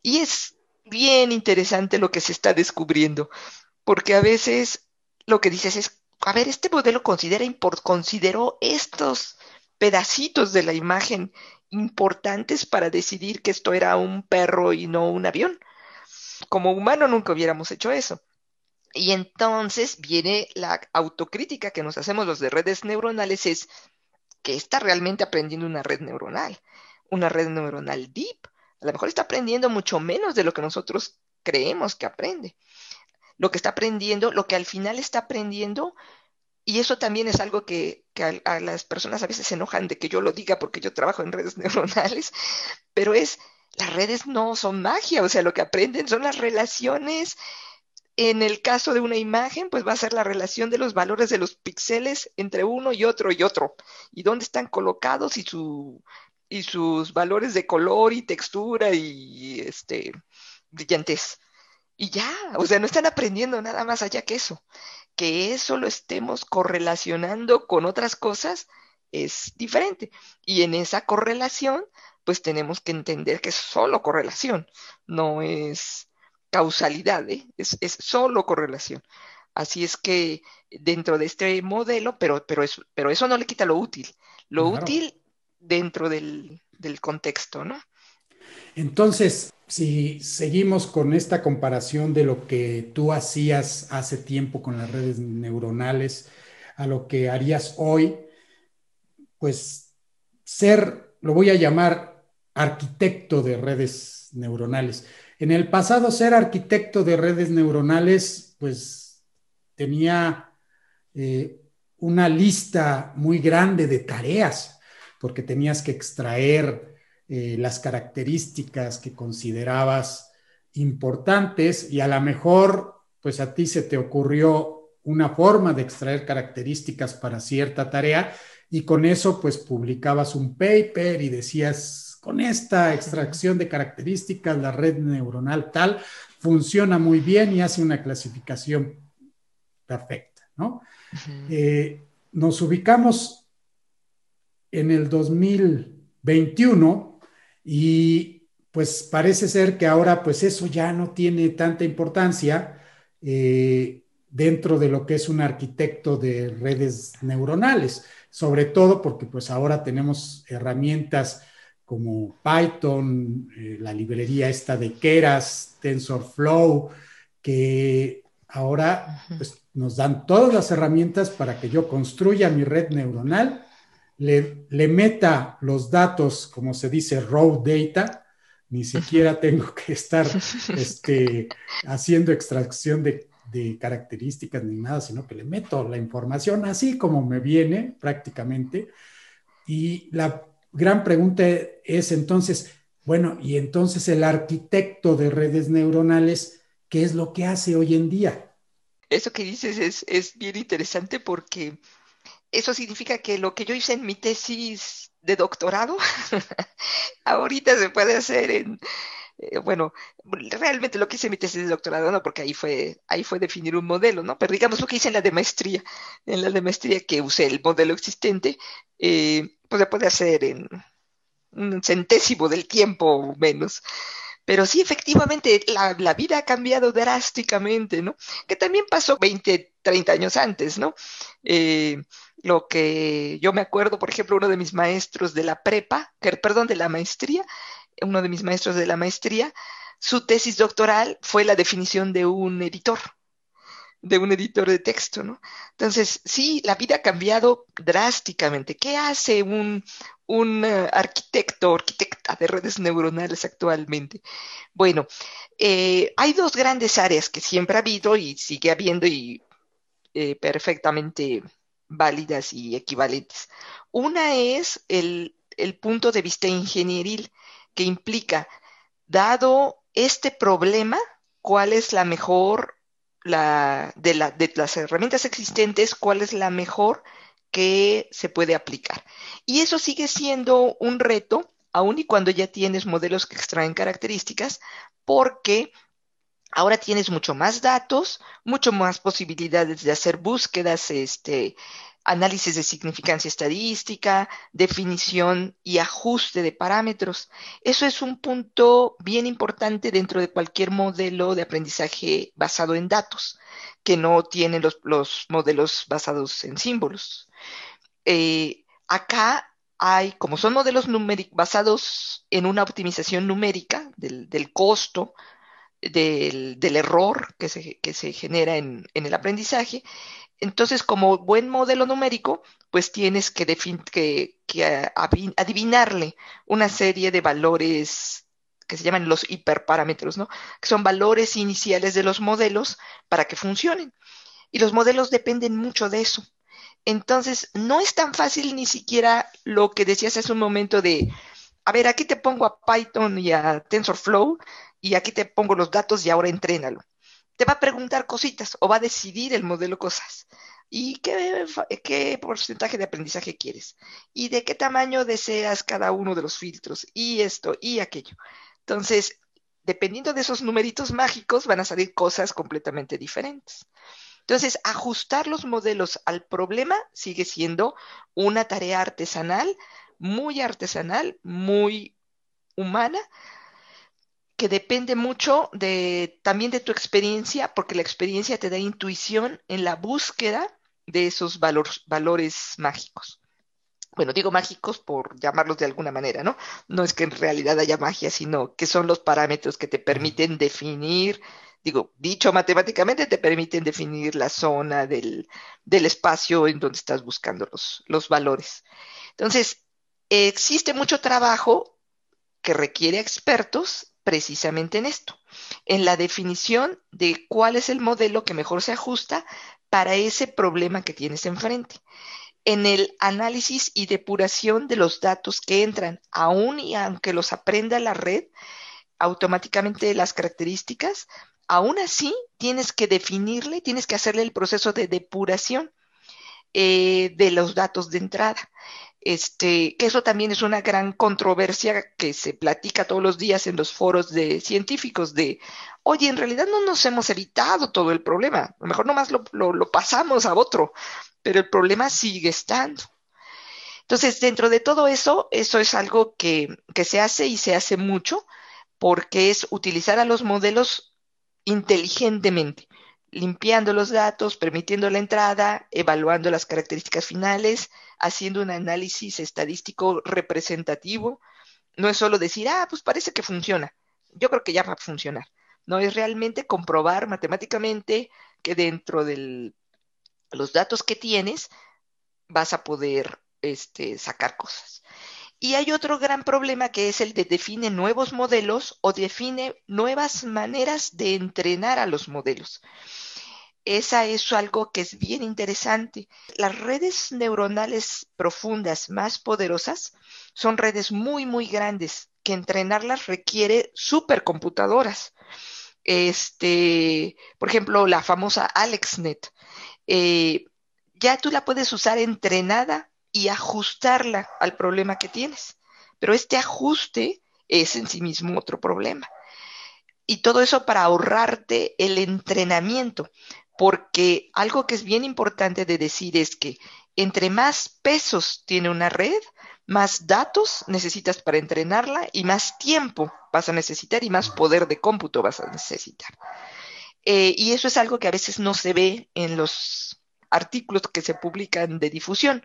Y es bien interesante lo que se está descubriendo, porque a veces lo que dices es, a ver, este modelo consideró estos pedacitos de la imagen importantes para decidir que esto era un perro y no un avión. Como humano nunca hubiéramos hecho eso. Y entonces viene la autocrítica que nos hacemos los de redes neuronales, es, que está realmente aprendiendo una red neuronal, una red neuronal deep. A lo mejor está aprendiendo mucho menos de lo que nosotros creemos que aprende. Lo que está aprendiendo, lo que al final está aprendiendo, y eso también es algo que, a, las personas a veces se enojan de que yo lo diga porque yo trabajo en redes neuronales, pero es, las redes no son magia, o sea, lo que aprenden son las relaciones. En el caso de una imagen, pues va a ser la relación de los valores de los píxeles entre uno y otro y otro, y dónde están colocados y, su, y sus valores de color y textura y este, brillantez. Y ya, o sea, no están aprendiendo nada más allá que eso. Que eso lo estemos correlacionando con otras cosas es diferente. Y en esa correlación, pues tenemos que entender que es solo correlación, no es causalidad, ¿eh? es, solo correlación. Así es que dentro de este modelo, pero, pero, eso, pero eso no le quita lo útil, lo útil dentro del, del contexto, ¿no? Entonces, si seguimos con esta comparación de lo que tú hacías hace tiempo con las redes neuronales a lo que harías hoy, pues ser, lo voy a llamar arquitecto de redes neuronales. En el pasado, ser arquitecto de redes neuronales, pues tenía eh, una lista muy grande de tareas, porque tenías que extraer eh, las características que considerabas importantes y a lo mejor, pues a ti se te ocurrió una forma de extraer características para cierta tarea y con eso pues publicabas un paper y decías con esta extracción de características, la red neuronal tal funciona muy bien y hace una clasificación perfecta, ¿no? Eh, nos ubicamos en el 2021 y pues parece ser que ahora pues eso ya no tiene tanta importancia. Eh, dentro de lo que es un arquitecto de redes neuronales, sobre todo porque pues ahora tenemos herramientas como Python, eh, la librería esta de Keras, TensorFlow, que ahora pues, nos dan todas las herramientas para que yo construya mi red neuronal, le, le meta los datos, como se dice, raw data, ni siquiera tengo que estar este, haciendo extracción de, de, características ni nada, sino que le meto la información así como me viene prácticamente. Y la gran pregunta es entonces, bueno, y entonces el arquitecto de redes neuronales, ¿qué es lo que hace hoy en día? Eso que dices es, es bien interesante porque eso significa que lo que yo hice en mi tesis de doctorado, ahorita se puede hacer en, eh, bueno, realmente lo que hice en mi tesis de doctorado, no, porque ahí fue, ahí fue definir un modelo, ¿no? Pero digamos lo que hice en la de maestría, en la de maestría que usé el modelo existente, eh, pues se puede hacer en un centésimo del tiempo menos. Pero sí, efectivamente, la, la, vida ha cambiado drásticamente, ¿no? Que también pasó 20, 30 años antes, ¿no? Eh, lo que yo me acuerdo, por ejemplo, uno de mis maestros de la prepa, perdón, de la maestría, uno de mis maestros de la maestría, su tesis doctoral fue la definición de un editor, de un editor de texto, ¿no? Entonces, sí, la vida ha cambiado drásticamente. ¿Qué hace un, un uh, arquitecto, arquitecta de redes neuronales actualmente? Bueno, eh, hay dos grandes áreas que siempre ha habido y sigue habiendo y eh, perfectamente válidas y equivalentes. Una es el, punto de vista ingenieril, que implica, dado este problema, cuál es la mejor, la, de, la, de las herramientas existentes, cuál es la mejor que se puede aplicar. Y eso sigue siendo un reto, aun y cuando ya tienes modelos que extraen características, porque ahora tienes mucho más datos, mucho más posibilidades de hacer búsquedas, este, análisis de significancia estadística, definición y ajuste de parámetros. Eso es un punto bien importante dentro de cualquier modelo de aprendizaje basado en datos, que no tiene los, modelos basados en símbolos. Eh, acá hay, como son modelos basados en una optimización numérica del, costo, del, error que se, genera en, el aprendizaje. Entonces, como buen modelo numérico, pues tienes que, que, adivinarle una serie de valores que se llaman los hiperparámetros, ¿no? Que son valores iniciales de los modelos para que funcionen. Y los modelos dependen mucho de eso. Entonces, no es tan fácil ni siquiera lo que decías hace un momento de, a ver, aquí te pongo a Python y a TensorFlow y aquí te pongo los datos y ahora entrénalo. Te va a preguntar cositas o va a decidir el modelo cosas. ¿Y qué, qué porcentaje de aprendizaje quieres? ¿Y de qué tamaño deseas cada uno de los filtros? Y esto y aquello. Entonces, dependiendo de esos numeritos mágicos, van a salir cosas completamente diferentes. Entonces, ajustar los modelos al problema sigue siendo una tarea artesanal, muy artesanal, muy humana, que depende mucho de también de tu experiencia, porque la experiencia te da intuición en la búsqueda de esos valores mágicos. Bueno, digo mágicos por llamarlos de alguna manera, ¿no? No es que en realidad haya magia, sino que son los parámetros que te permiten definir digo, dicho matemáticamente, te permiten definir la zona del, espacio en donde estás buscando los, los valores. Entonces, existe mucho trabajo que requiere expertos precisamente en esto, en la definición de cuál es el modelo que mejor se ajusta para ese problema que tienes enfrente, en el análisis y depuración de los datos que entran, aún y aunque los aprenda la red, automáticamente las características, aún así tienes que definirle, tienes que hacerle el proceso de depuración eh, de los datos de entrada. Este, que eso también es una gran controversia que se platica todos los días en los foros de científicos de, oye, en realidad no nos hemos evitado todo el problema, a lo mejor nomás lo, lo pasamos a otro, pero el problema sigue estando. Entonces, dentro de todo eso, eso es algo que, que se hace y se hace mucho porque es utilizar a los modelos inteligentemente, limpiando los datos, permitiendo la entrada, evaluando las características finales, haciendo un análisis estadístico representativo. No es solo decir, ah, pues parece que funciona. Yo creo que ya va a funcionar. No es realmente comprobar matemáticamente que dentro de los datos que tienes vas a poder este, sacar cosas. Y hay otro gran problema que es el de define nuevos modelos o define nuevas maneras de entrenar a los modelos. Esa es algo que es bien interesante. Las redes neuronales profundas más poderosas son redes muy, muy grandes que entrenarlas requiere supercomputadoras. Este, por ejemplo, la famosa AlexNet. Eh, ya tú la puedes usar entrenada y ajustarla al problema que tienes. Pero este ajuste es en sí mismo otro problema. Y todo eso para ahorrarte el entrenamiento, porque algo que es bien importante de decir es que entre más pesos tiene una red, más datos necesitas para entrenarla y más tiempo vas a necesitar y más poder de cómputo vas a necesitar. Eh, y eso es algo que a veces no se ve en los artículos que se publican de difusión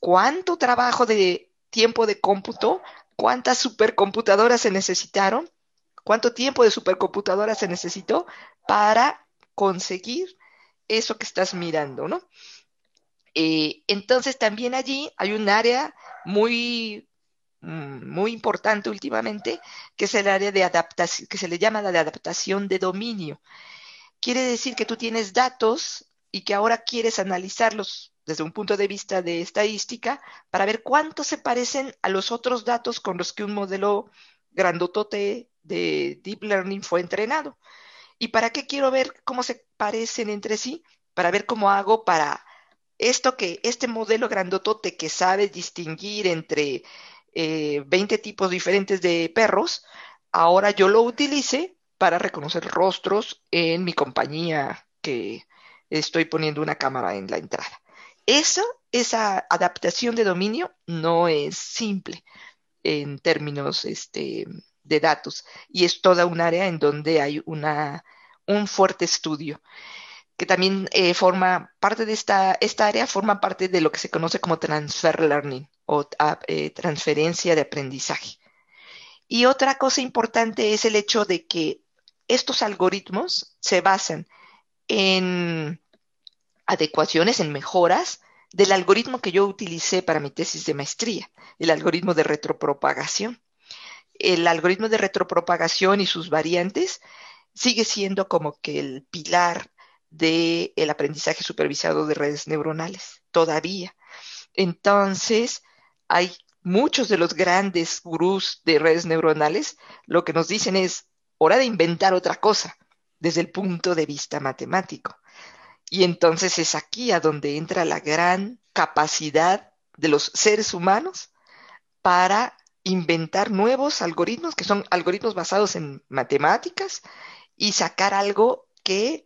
cuánto trabajo de tiempo de cómputo, cuántas supercomputadoras se necesitaron, cuánto tiempo de supercomputadora se necesitó para conseguir eso que estás mirando, ¿no? Eh, entonces también allí hay un área muy, mm, muy importante últimamente, que es el área de adaptación, que se le llama la de adaptación de dominio. Quiere decir que tú tienes datos y que ahora quieres analizarlos desde un punto de vista de estadística para ver cuánto se parecen a los otros datos con los que un modelo grandotote de Deep Learning fue entrenado. ¿Y para qué quiero ver cómo se parecen entre sí? Para ver cómo hago para esto que este modelo grandotote que sabe distinguir entre 20 eh, tipos diferentes de perros, ahora yo lo utilice para reconocer rostros en mi compañía que estoy poniendo una cámara en la entrada. Eso, esa adaptación de dominio no es simple en términos este, de datos y es toda un área en donde hay una, un fuerte estudio que también eh, forma parte de esta, esta área, forma parte de lo que se conoce como transfer learning o ah, eh, transferencia de aprendizaje. Y otra cosa importante es el hecho de que estos algoritmos se basan en adecuaciones, en mejoras del algoritmo que yo utilicé para mi tesis de maestría, el algoritmo de retropropagación. El algoritmo de retropropagación y sus variantes sigue siendo como que el pilar del aprendizaje supervisado de redes neuronales, todavía. Entonces, hay muchos de los grandes gurús de redes neuronales, lo que nos dicen es, hora de inventar otra cosa desde el punto de vista matemático. Y entonces es aquí a donde entra la gran capacidad de los seres humanos para inventar nuevos algoritmos, que son algoritmos basados en matemáticas, y sacar algo que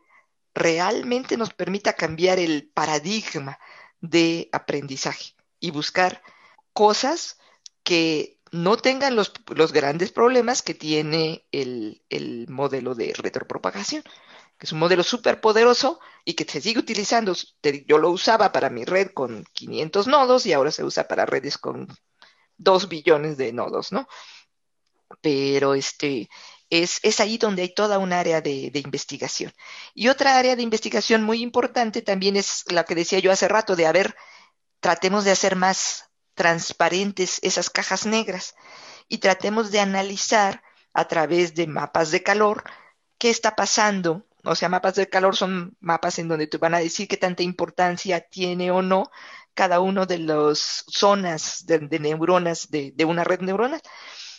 realmente nos permita cambiar el paradigma de aprendizaje y buscar cosas que no tengan los, grandes problemas que tiene el, el modelo de retropropagación que es un modelo súper poderoso y que se sigue utilizando. Yo lo usaba para mi red con 500 nodos y ahora se usa para redes con 2 billones de nodos, ¿no? Pero este, es, es ahí donde hay toda un área de, de, investigación. Y otra área de investigación muy importante también es la que decía yo hace rato, de a ver, tratemos de hacer más transparentes esas cajas negras y tratemos de analizar a través de mapas de calor qué está pasando o sea, mapas de calor son mapas en donde te van a decir qué tanta importancia tiene o no cada uno de las zonas de, neuronas de, de, una red neuronal.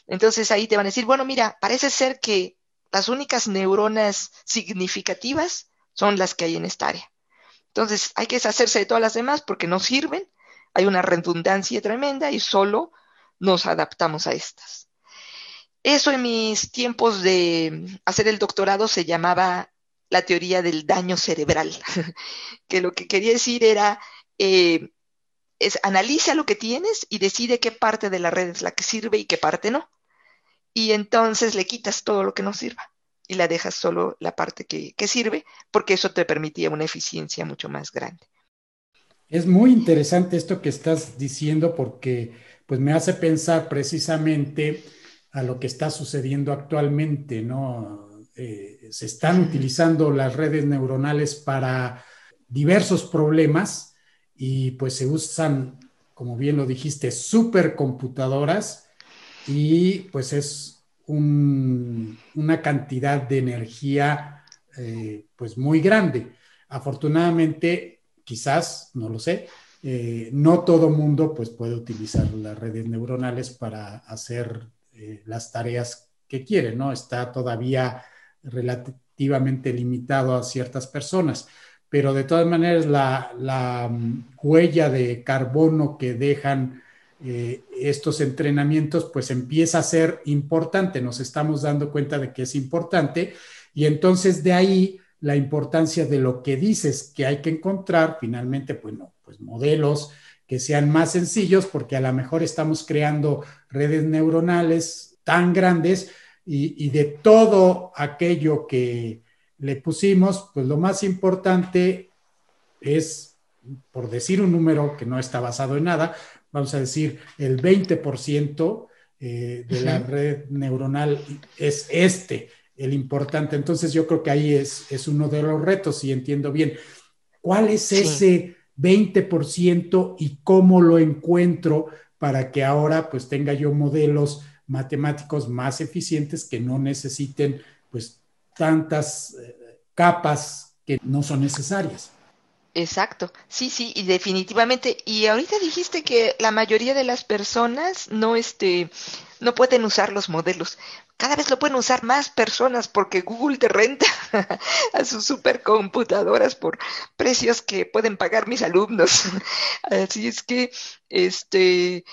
Entonces ahí te van a decir, bueno, mira, parece ser que las únicas neuronas significativas son las que hay en esta área. Entonces hay que deshacerse de todas las demás porque no sirven, hay una redundancia tremenda y solo nos adaptamos a estas. Eso en mis tiempos de hacer el doctorado se llamaba la teoría del daño cerebral, que lo que quería decir era, eh, es analiza lo que tienes y decide qué parte de la red es la que sirve y qué parte no. Y entonces le quitas todo lo que no sirva. y la dejas solo la parte que, que sirve, porque eso te permitía una eficiencia mucho más grande. Es muy interesante esto que estás diciendo porque pues me hace pensar precisamente a lo que está sucediendo actualmente, ¿no? Eh, se están utilizando las redes neuronales para diversos problemas y pues se usan, como bien lo dijiste, supercomputadoras y pues es una cantidad de energía eh, pues muy grande. Afortunadamente, quizás, no lo sé, eh, no todo mundo pues puede utilizar las redes neuronales para hacer las tareas que quiere, ¿no? Está todavía relativamente limitado a ciertas personas, pero de todas maneras la, mm, huella de carbono que dejan eh, estos entrenamientos pues empieza a ser importante, nos estamos dando cuenta de que es importante. Y entonces de ahí la importancia de lo que dices que hay que encontrar finalmente, pues no, pues modelos que sean más sencillos porque a lo mejor estamos creando redes neuronales tan grandes y, de todo aquello que le pusimos, pues lo más importante es, por decir un número que no está basado en nada, vamos a decir el 20% eh, de la red neuronal es este, el importante. Entonces yo creo que ahí es, es uno de los retos, si entiendo bien. ¿Cuál es ese 20% y cómo lo encuentro para que ahora pues tenga yo modelos matemáticos más eficientes que no necesiten pues tantas eh, capas que no son necesarias. Exacto, sí, sí, y definitivamente. Y ahorita dijiste que la mayoría de las personas no, este, no pueden usar los modelos. Cada vez lo pueden usar más personas porque Google te renta a sus supercomputadoras por precios que pueden pagar mis alumnos. Así es que, este,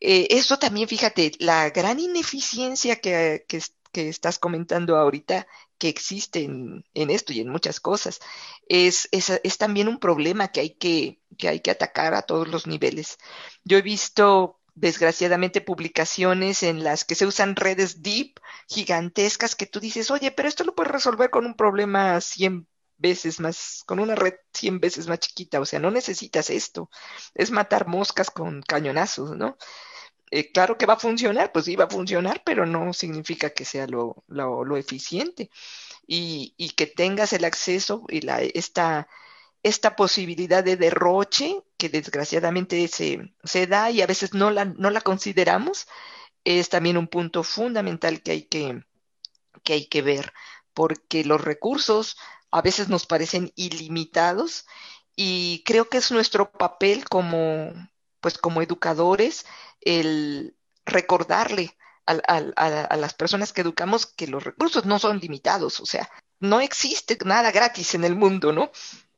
eh, eso también, fíjate, la gran ineficiencia que, estás comentando ahorita, que existe en, esto y en muchas cosas, es, es, también un problema que hay que, que hay que atacar a todos los niveles. Yo he visto desgraciadamente publicaciones en las que se usan redes deep gigantescas que tú dices, oye, pero esto lo puedes resolver con un problema 100 veces más, con una red 100 veces más chiquita, o sea, no necesitas esto, es matar moscas con cañonazos, ¿no? Eh, claro que va a funcionar, pues sí va a funcionar, pero no significa que sea lo, lo, eficiente. Y, y, que tengas el acceso y la, esta, esta posibilidad de derroche que desgraciadamente se, se da y a veces no la, no la consideramos, es también un punto fundamental que hay que, que hay que ver, porque los recursos a veces nos parecen ilimitados y creo que es nuestro papel como, pues como educadores el recordarle a, las personas que educamos que los recursos no son limitados, o sea, no existe nada gratis en el mundo, ¿no?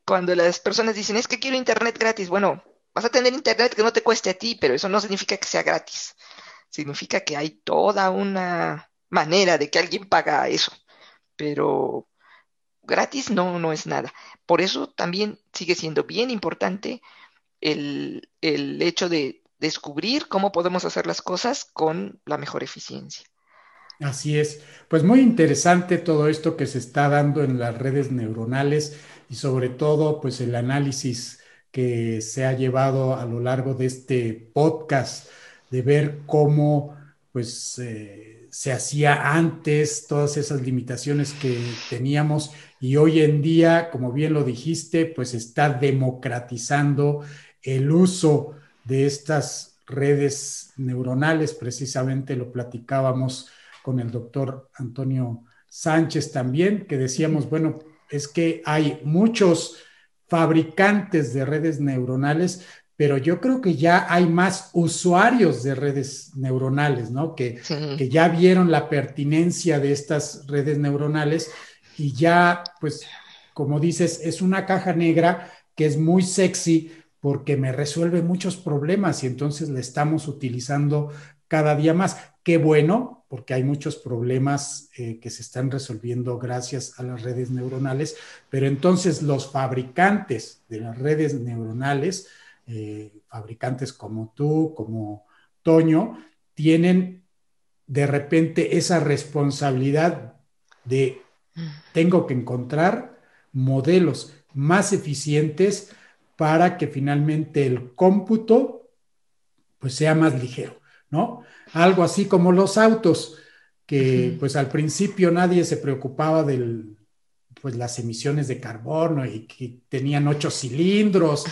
Cuando las personas dicen, es que quiero internet gratis, bueno, vas a tener internet que no te cueste a ti, pero eso no significa que sea gratis. Significa que hay toda una manera de que alguien paga eso, pero gratis no, no es nada. Por eso también sigue siendo bien importante el, hecho de descubrir cómo podemos hacer las cosas con la mejor eficiencia. Así es. Pues muy interesante todo esto que se está dando en las redes neuronales y sobre todo pues el análisis que se ha llevado a lo largo de este podcast de ver cómo pues eh, se hacía antes todas esas limitaciones que teníamos y hoy en día, como bien lo dijiste, pues está democratizando el uso de estas redes neuronales, precisamente lo platicábamos con el doctor Antonio Sánchez también, que decíamos, bueno, es que hay muchos fabricantes de redes neuronales, pero yo creo que ya hay más usuarios de redes neuronales, ¿no? Que, que ya vieron la pertinencia de estas redes neuronales y ya, pues, como dices, es una caja negra que es muy sexy porque me resuelve muchos problemas y entonces la estamos utilizando cada día más. Qué bueno, porque hay muchos problemas eh, que se están resolviendo gracias a las redes neuronales, pero entonces los fabricantes de las redes neuronales, eh, fabricantes como tú, como Toño, tienen de repente esa responsabilidad de Tengo que encontrar modelos más eficientes para que finalmente el cómputo pues sea más ligero, ¿no? Algo así como los autos, que pues al principio nadie se preocupaba del, pues las emisiones de carbono y que tenían ocho cilindros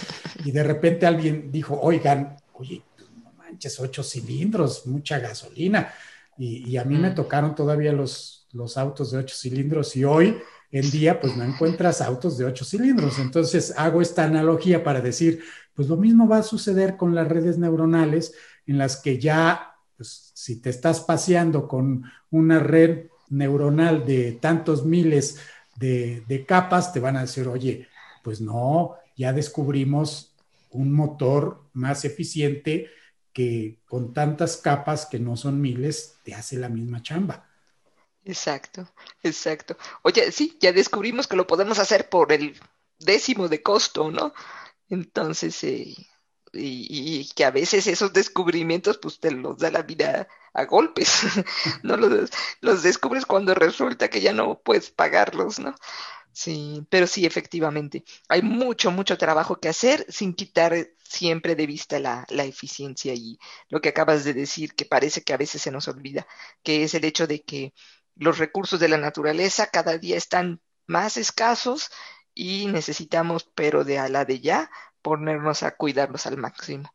y de repente alguien dijo, oigan, oye, no manches, ocho cilindros, mucha gasolina. Y, a mí me tocaron todavía los, los autos de ocho cilindros y hoy en día pues no encuentras autos de ocho cilindros. Entonces hago esta analogía para decir, pues lo mismo va a suceder con las redes neuronales en las que ya, pues si te estás paseando con una red neuronal de tantos miles de, capas, te van a decir, oye, pues no, ya descubrimos un motor más eficiente que con tantas capas que no son miles, te hace la misma chamba. Exacto, exacto. Oye, sí, ya descubrimos que lo podemos hacer por el décimo de costo, ¿no? Entonces, eh, y, que a veces esos descubrimientos, pues te los da la vida a golpes, no los, los descubres cuando resulta que ya no puedes pagarlos, ¿no? Sí, pero sí, efectivamente, hay mucho, mucho trabajo que hacer sin quitar siempre de vista la, la, eficiencia y lo que acabas de decir, que parece que a veces se nos olvida, que es el hecho de que los recursos de la naturaleza cada día están más escasos y necesitamos, pero de a la de ya, ponernos a cuidarlos al máximo.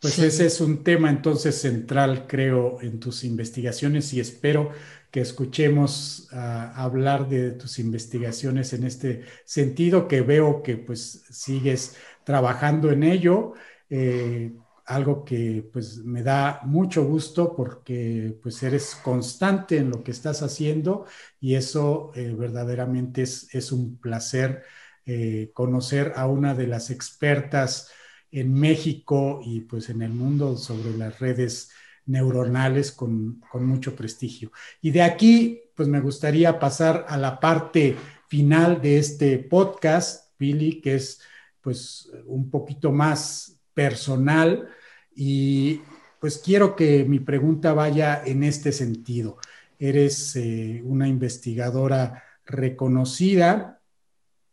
Pues ese es un tema entonces central, creo, en tus investigaciones y espero que escuchemos ah, hablar de tus investigaciones en este sentido, que veo que pues sigues trabajando en ello. Eh, algo que pues me da mucho gusto porque pues eres constante en lo que estás haciendo y eso eh, verdaderamente es, es, un placer eh, conocer a una de las expertas en México y pues en el mundo sobre las redes neuronales con, con mucho prestigio. Y de aquí pues me gustaría pasar a la parte final de este podcast, Billy, que es pues un poquito más personal y pues quiero que mi pregunta vaya en este sentido. Eres eh, una investigadora reconocida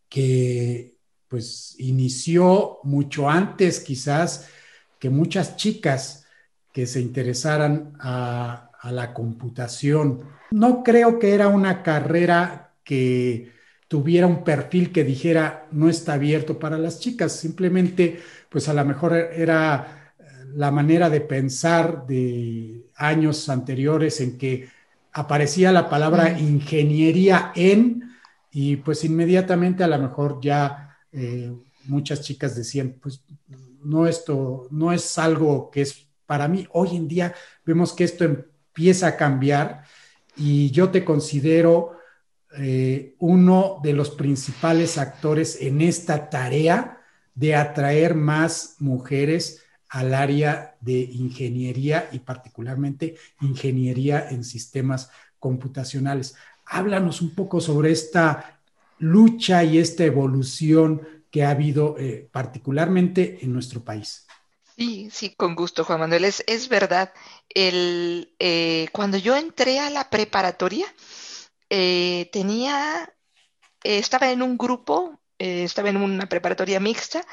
que pues inició mucho antes quizás que muchas chicas que se interesaran a, a la computación. No creo que era una carrera que tuviera un perfil que dijera no está abierto para las chicas, simplemente pues a lo mejor era la manera de pensar de años anteriores en que aparecía la palabra ingeniería en y pues inmediatamente a lo mejor ya eh, muchas chicas decían, pues no esto no es algo que es para mí. Hoy en día vemos que esto empieza a cambiar y yo te considero eh, uno de los principales actores en esta tarea de atraer más mujeres al área de ingeniería y particularmente ingeniería en sistemas computacionales. Háblanos un poco sobre esta lucha y esta evolución que ha habido eh, particularmente en nuestro país. Sí, sí, con gusto, Juan Manuel. Es, es verdad. El, eh, cuando yo entré a la preparatoria, eh, tenía, estaba en un grupo, estaba en una preparatoria mixta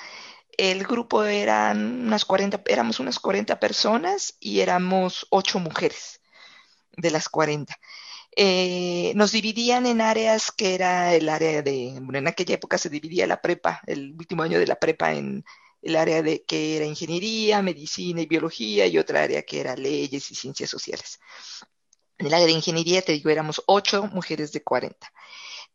el grupo eran unas 40, éramos unas 40 personas y éramos 8 mujeres de las 40. Eh, nos dividían en áreas que era el área de, bueno, en aquella época se dividía la prepa, el último año de la prepa en el área de que era ingeniería, medicina y biología y otra área que era leyes y ciencias sociales. En el área de ingeniería, te digo, éramos 8 mujeres de 40.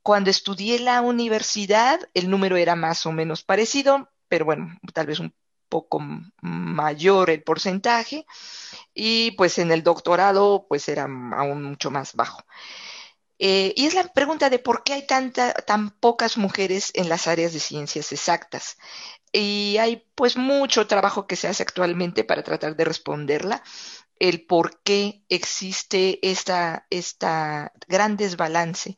Cuando estudié la universidad, el número era más o menos parecido, pero bueno, tal vez un poco mayor el porcentaje y pues en el doctorado pues era aún mucho más bajo. Eh, y es la pregunta de por qué hay tanta, tan pocas mujeres en las áreas de ciencias exactas. Y hay pues mucho trabajo que se hace actualmente para tratar de responderla, el por qué existe esta, esta gran desbalance.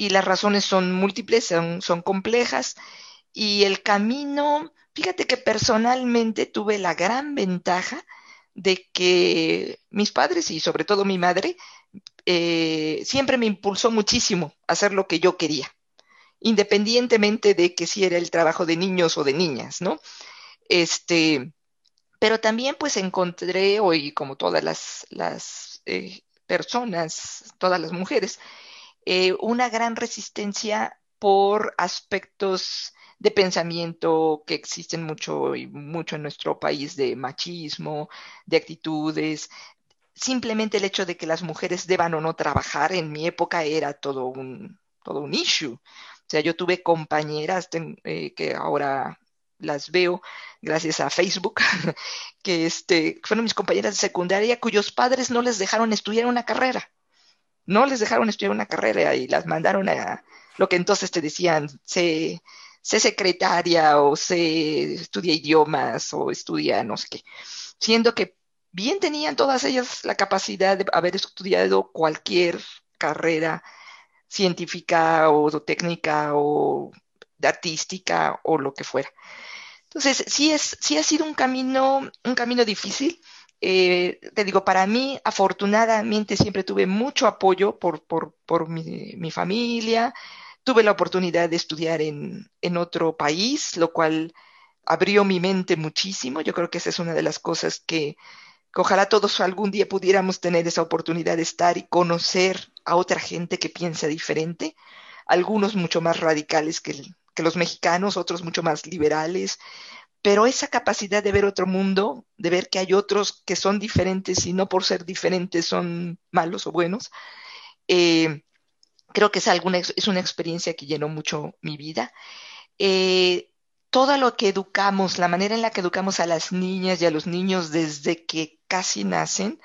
Y las razones son múltiples, son, son complejas y el camino, fíjate que personalmente tuve la gran ventaja de que mis padres y sobre todo mi madre eh, siempre me impulsó muchísimo a hacer lo que yo quería, independientemente de que si era el trabajo de niños o de niñas, ¿no? Este, pero también pues encontré hoy, como todas las, las eh, personas, todas las mujeres, eh, una gran resistencia por aspectos de pensamiento que existen mucho y mucho en nuestro país de machismo, de actitudes. Simplemente el hecho de que las mujeres deban o no trabajar en mi época era todo un, todo un issue. O sea, yo tuve compañeras eh, que ahora las veo gracias a Facebook, que este, fueron mis compañeras de secundaria cuyos padres no les dejaron estudiar una carrera. No les dejaron estudiar una carrera y las mandaron a lo que entonces te decían, sé, sé secretaria o sé, estudia idiomas o estudia no sé qué. Siendo que bien tenían todas ellas la capacidad de haber estudiado cualquier carrera científica o técnica o artística o lo que fuera. Entonces, sí, es, sí ha sido un camino, un camino difícil. Eh, te digo, para mí, afortunadamente, siempre tuve mucho apoyo por, por, por mi, mi, familia. Tuve la oportunidad de estudiar en, en otro país, lo cual abrió mi mente muchísimo. Yo creo que esa es una de las cosas que, que ojalá todos algún día pudiéramos tener esa oportunidad de estar y conocer a otra gente que piensa diferente, algunos mucho más radicales que, que los mexicanos, otros mucho más liberales, pero esa capacidad de ver otro mundo, de ver que hay otros que son diferentes y no por ser diferentes son malos o buenos, eh, creo que es, alguna, es una experiencia que llenó mucho mi vida. Eh, todo lo que educamos, la manera en la que educamos a las niñas y a los niños desde que casi nacen,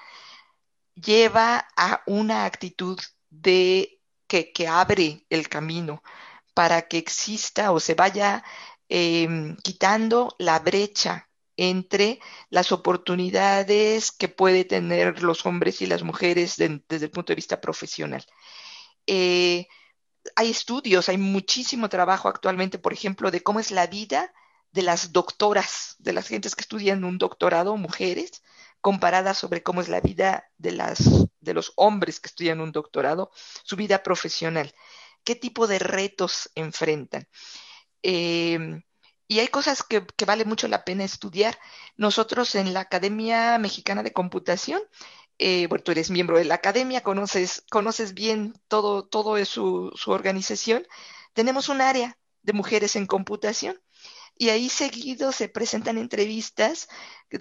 lleva a una actitud de que, que abre el camino para que exista o se vaya em, quitando la brecha entre las oportunidades que puede tener los hombres y las mujeres desde el punto de vista profesional. Eh, hay estudios, hay muchísimo trabajo actualmente, por ejemplo, de cómo es la vida de las doctoras, de las gentes que estudian un doctorado, mujeres, comparadas sobre cómo es la vida de los hombres que estudian un doctorado, su vida profesional qué tipo de retos enfrentan. Eh, y hay cosas que, vale mucho la pena estudiar. Nosotros en la Academia Mexicana de Computación, eh, bueno, tú eres miembro de la academia, conoces, conoces bien todo, todo su, su organización. Tenemos un área de mujeres en computación y ahí seguido se presentan entrevistas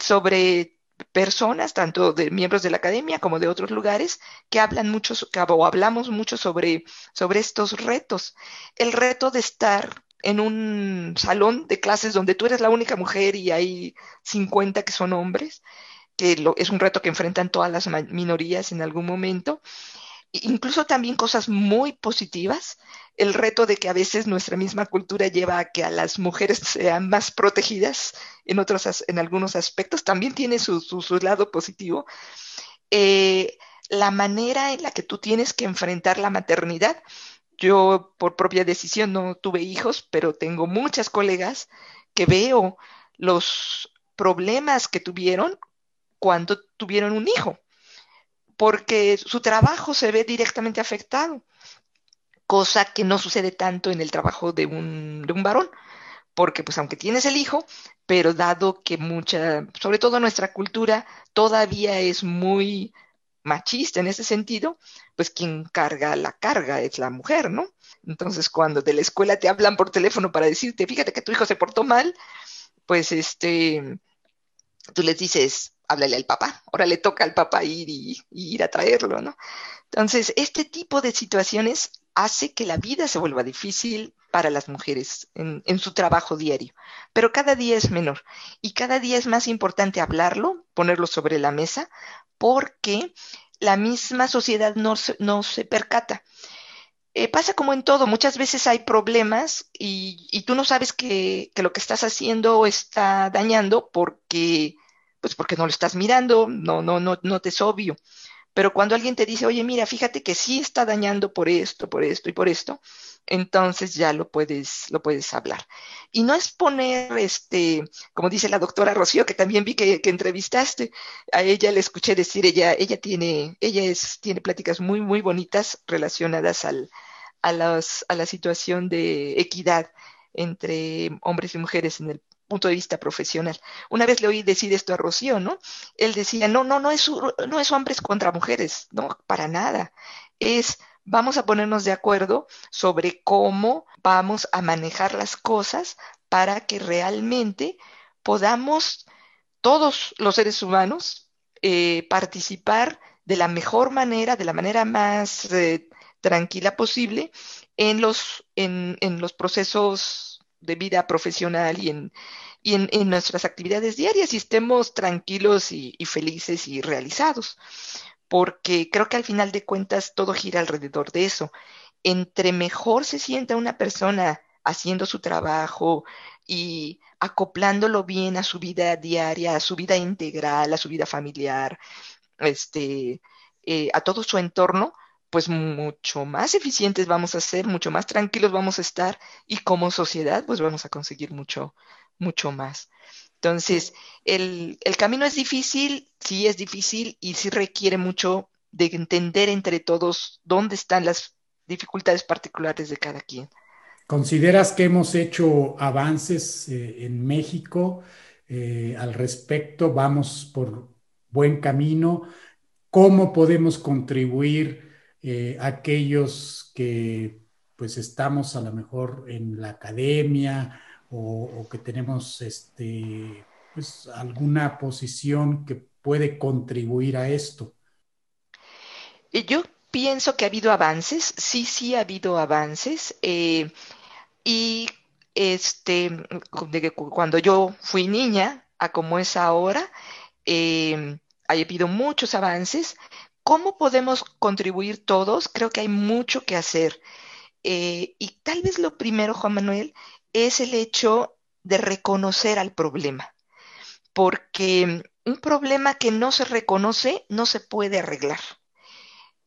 sobre personas, tanto de miembros de la academia como de otros lugares, que hablan mucho o hablamos mucho sobre, sobre estos retos. El reto de estar en un salón de clases donde tú eres la única mujer y hay 50 que son hombres, que es un reto que enfrentan todas las minorías en algún momento, incluso también cosas muy positivas, el reto de que a veces nuestra misma cultura lleva a que a las mujeres sean más protegidas en, otros, en algunos aspectos, también tiene su, su, lado positivo. Eh, la manera en la que tú tienes que enfrentar la maternidad. Yo por propia decisión no tuve hijos, pero tengo muchas colegas que veo los problemas que tuvieron cuando tuvieron un hijo porque su trabajo se ve directamente afectado, cosa que no sucede tanto en el trabajo de un, de un varón, porque pues aunque tienes el hijo, pero dado que mucha, sobre todo nuestra cultura todavía es muy machista en ese sentido, pues quien carga la carga es la mujer, ¿no? Entonces cuando de la escuela te hablan por teléfono para decirte, fíjate que tu hijo se portó mal, pues este, tú les dices, háblale al papá, ahora le toca al papá ir y, ir a traerlo, ¿no? Entonces, este tipo de situaciones hace que la vida se vuelva difícil para las mujeres en, su trabajo diario, pero cada día es menor y cada día es más importante hablarlo, ponerlo sobre la mesa, porque la misma sociedad no se, no se percata. Eh, pasa como en todo, muchas veces hay problemas y, tú no sabes que, que, lo que estás haciendo está dañando porque pues porque no lo estás mirando, no, no, no, no te es obvio. Pero cuando alguien te dice, oye, mira, fíjate que sí está dañando por esto, por esto y por esto, entonces ya lo puedes, lo puedes hablar. Y no es poner, este, como dice la doctora Rocío, que también vi que, entrevistaste, a ella le escuché decir, ella, ella tiene, ella es, tiene pláticas muy, muy bonitas relacionadas al, a, las, a la situación de equidad entre hombres y mujeres en el punto de vista profesional. Una vez le oí decir esto a Rocío, ¿no? Él decía, no, no, no es, no es hombres contra mujeres, no, para nada. Es vamos a ponernos de acuerdo sobre cómo vamos a manejar las cosas para que realmente podamos todos los seres humanos eh, participar de la mejor manera, de la manera más eh, tranquila posible en los, en, los procesos de vida profesional y en, y en, nuestras actividades diarias y estemos tranquilos y felices y realizados porque creo que al final de cuentas todo gira alrededor de eso. Entre mejor se sienta una persona haciendo su trabajo y acoplándolo bien a su vida diaria, a su vida integral, a su vida familiar, este, eh, a todo su entorno, pues mucho más eficientes vamos a ser, mucho más tranquilos vamos a estar y como sociedad pues vamos a conseguir mucho, mucho más. Entonces, el, camino es difícil, sí es difícil y sí requiere mucho de entender entre todos dónde están las dificultades particulares de cada quien. ¿Consideras que hemos hecho avances eh, en México eh, al respecto? ¿Vamos por buen camino? ¿Cómo podemos contribuir eh, aquellos que pues estamos a lo mejor en la academia o, que tenemos este, pues, alguna posición que puede contribuir a esto? Yo pienso que ha habido avances, sí, sí ha habido avances. Eh, y este, cuando yo fui niña a como es ahora, eh, ha habido muchos avances. ¿Cómo podemos contribuir todos? Creo que hay mucho que hacer. Eh, y tal vez lo primero, Juan Manuel, es el hecho de reconocer al problema, porque un problema que no se reconoce no se puede arreglar.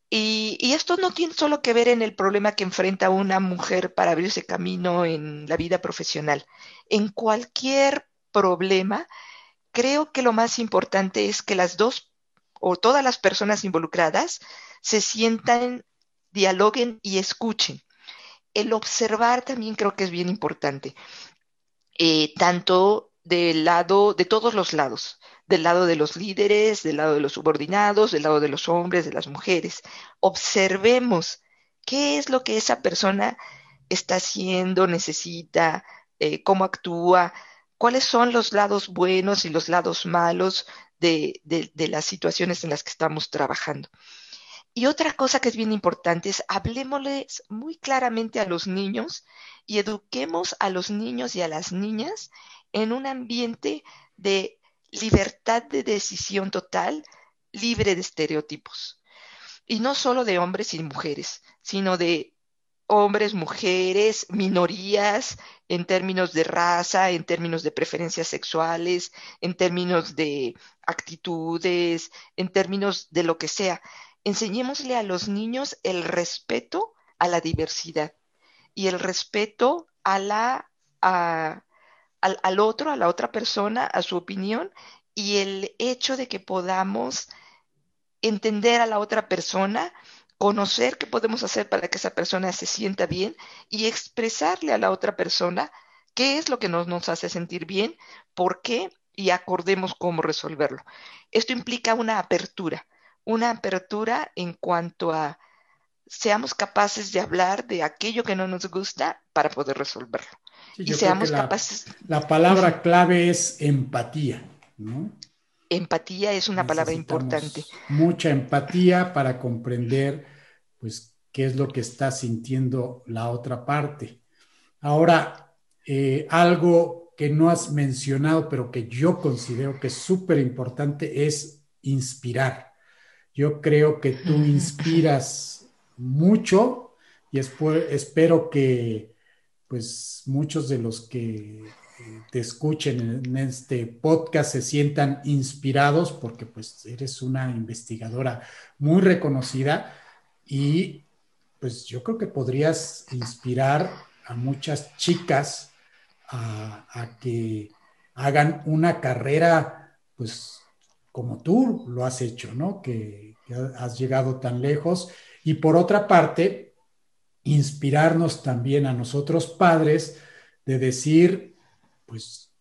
Y, esto no tiene solo que ver en el problema que enfrenta una mujer para abrirse camino en la vida profesional. En cualquier problema, creo que lo más importante es que las dos o todas las personas involucradas se sientan, dialoguen y escuchen el observar también creo que es bien importante, eh, tanto del lado, de todos los lados, del lado de los líderes, del lado de los subordinados, del lado de los hombres, de las mujeres. Observemos qué es lo que esa persona está haciendo, necesita, eh, cómo actúa, cuáles son los lados buenos y los lados malos de las situaciones en las que estamos trabajando. Y otra cosa que es bien importante es hablemosles muy claramente a los niños y eduquemos a los niños y a las niñas en un ambiente de libertad de decisión total, libre de estereotipos. Y no solo de hombres y mujeres, sino de hombres, mujeres, minorías, en términos de raza, en términos de preferencias sexuales, en términos de actitudes, en términos de lo que sea. Enseñémosle a los niños el respeto a la diversidad y el respeto a la, al, otro, a la otra persona, a su opinión y el hecho de que podamos entender a la otra persona, conocer qué podemos hacer para que esa persona se sienta bien y expresarle a la otra persona qué es lo que nos, nos hace sentir bien, por qué y acordemos cómo resolverlo. Esto implica una apertura una apertura en cuanto a seamos capaces de hablar de aquello que no nos gusta para poder resolverlo. y seamos capaces. La palabra clave es empatía, ¿no? Empatía es una palabra importante. Mucha empatía para comprender, pues, qué es lo que está sintiendo la otra parte. Ahora, eh, algo que no has mencionado, pero que yo considero que es súper importante, es inspirar. Yo creo que tú inspiras mucho y espero que pues muchos de los que te escuchen en este podcast se sientan inspirados porque pues eres una investigadora muy reconocida y pues yo creo que podrías inspirar a muchas chicas a, que hagan una carrera pues como tú lo has hecho, ¿no? Que, que has llegado tan lejos. Y por otra parte, inspirarnos también a nosotros padres de decir, pues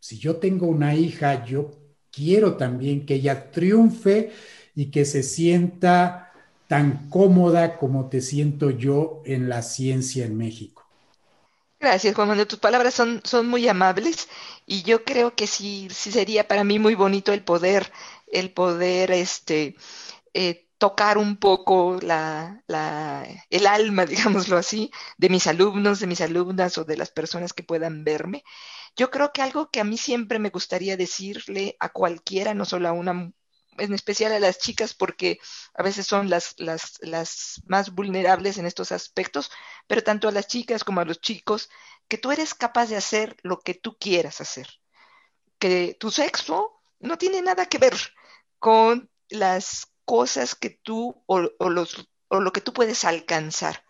si yo tengo una hija, yo quiero también que ella triunfe y que se sienta tan cómoda como te siento yo en la ciencia en México. Gracias, Juan Manuel. Tus palabras son, son muy amables y yo creo que sí, sí sería para mí muy bonito el poder, el poder este, eh, tocar un poco la, la, el alma, digámoslo así, de mis alumnos, de mis alumnas o de las personas que puedan verme. Yo creo que algo que a mí siempre me gustaría decirle a cualquiera, no solo a una, en especial a las chicas, porque a veces son las, las, las más vulnerables en estos aspectos, pero tanto a las chicas como a los chicos, que tú eres capaz de hacer lo que tú quieras hacer. Que tu sexo no tiene nada que ver con las cosas que tú o, los, o lo que tú puedes alcanzar.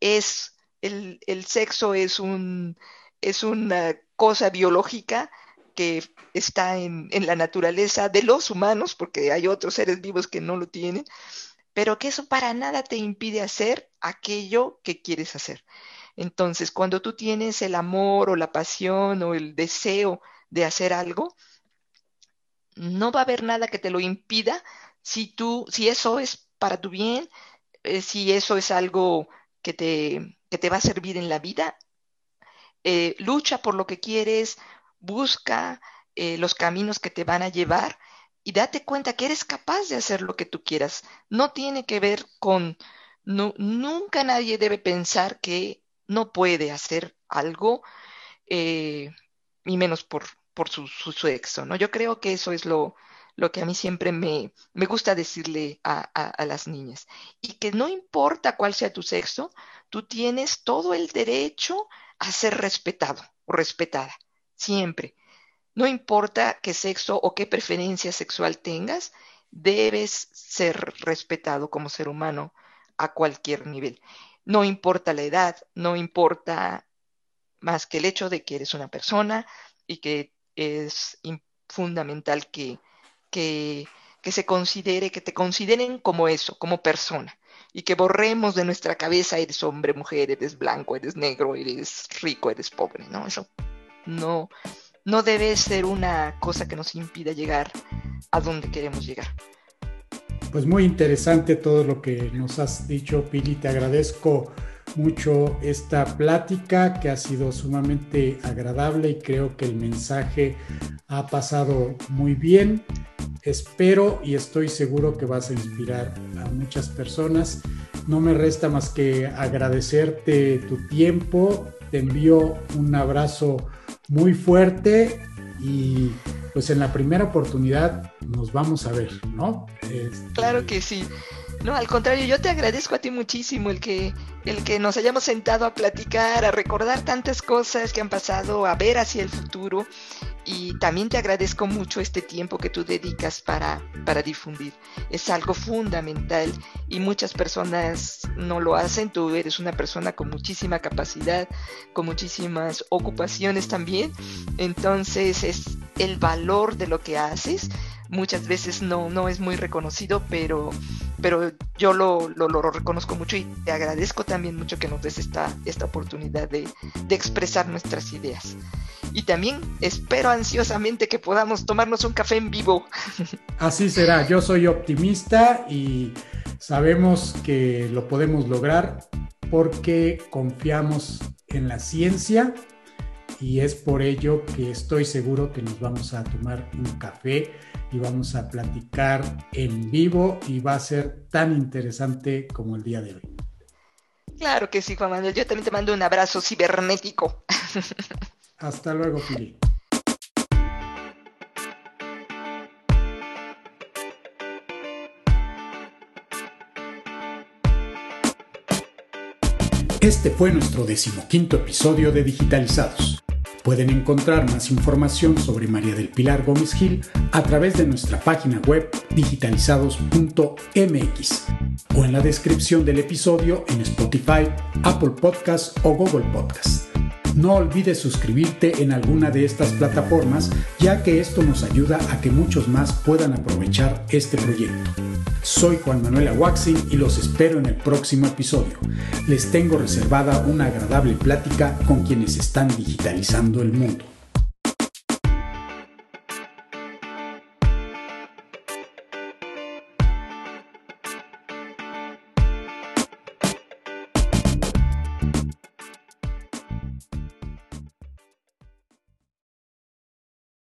Es el, el sexo es un es una cosa biológica que está en, en, la naturaleza de los humanos, porque hay otros seres vivos que no lo tienen, pero que eso para nada te impide hacer aquello que quieres hacer. Entonces, cuando tú tienes el amor o la pasión o el deseo de hacer algo, no va a haber nada que te lo impida si tú, si eso es para tu bien, eh, si eso es algo que te, que te va a servir en la vida, eh, lucha por lo que quieres, busca eh, los caminos que te van a llevar y date cuenta que eres capaz de hacer lo que tú quieras. No tiene que ver con, nunca nadie debe pensar que no puede hacer algo, y menos por, por su, sexo, ¿no? Yo creo que eso es lo, lo que a mí siempre me, me gusta decirle a, a, las niñas. Y que no importa cuál sea tu sexo, tú tienes todo el derecho a ser respetado o respetada, siempre. No importa qué sexo o qué preferencia sexual tengas, debes ser respetado como ser humano a cualquier nivel. No importa la edad, no importa más que el hecho de que eres una persona y que es fundamental que, que, que se considere, que te consideren como eso, como persona, y que borremos de nuestra cabeza eres hombre, mujer, eres blanco, eres negro, eres rico, eres pobre, ¿no? Eso no, no debe ser una cosa que nos impida llegar a donde queremos llegar. Pues muy interesante todo lo que nos has dicho, Pili. Te agradezco mucho esta plática que ha sido sumamente agradable y creo que el mensaje ha pasado muy bien. Espero y estoy seguro que vas a inspirar a muchas personas. No me resta más que agradecerte tu tiempo. Te envío un abrazo muy fuerte y pues en la primera oportunidad nos vamos a ver, ¿no? Este, claro que sí. No, al contrario, yo te agradezco a ti muchísimo el que, el que nos hayamos sentado a platicar, a recordar tantas cosas que han pasado, a ver hacia el futuro. Y también te agradezco mucho este tiempo que tú dedicas para, para difundir. Es algo fundamental y muchas personas no lo hacen. Tú eres una persona con muchísima capacidad, con muchísimas ocupaciones también. Entonces es el valor de lo que haces muchas veces no, no es muy reconocido, pero, pero yo lo, lo, reconozco mucho y te agradezco también mucho que nos des esta, esta oportunidad de, de expresar nuestras ideas. Y también espero ansiosamente que podamos tomarnos un café en vivo. Así será, yo soy optimista y sabemos que lo podemos lograr porque confiamos en la ciencia y es por ello que estoy seguro que nos vamos a tomar un café y vamos a platicar en vivo y va a ser tan interesante como el día de hoy. Claro que sí, Juan Manuel. Yo también te mando un abrazo cibernético. Hasta luego, Fili. Este fue nuestro decimoquinto episodio de Digitalizados. Pueden encontrar más información sobre María del Pilar Gómez Gil a través de nuestra página web digitalizados.mx o en la descripción del episodio en Spotify, Apple Podcasts o Google Podcasts. No olvides suscribirte en alguna de estas plataformas ya que esto nos ayuda a que muchos más puedan aprovechar este proyecto. Soy Juan Manuel Aguaxin y los espero en el próximo episodio. Les tengo reservada una agradable plática con quienes están digitalizando el mundo.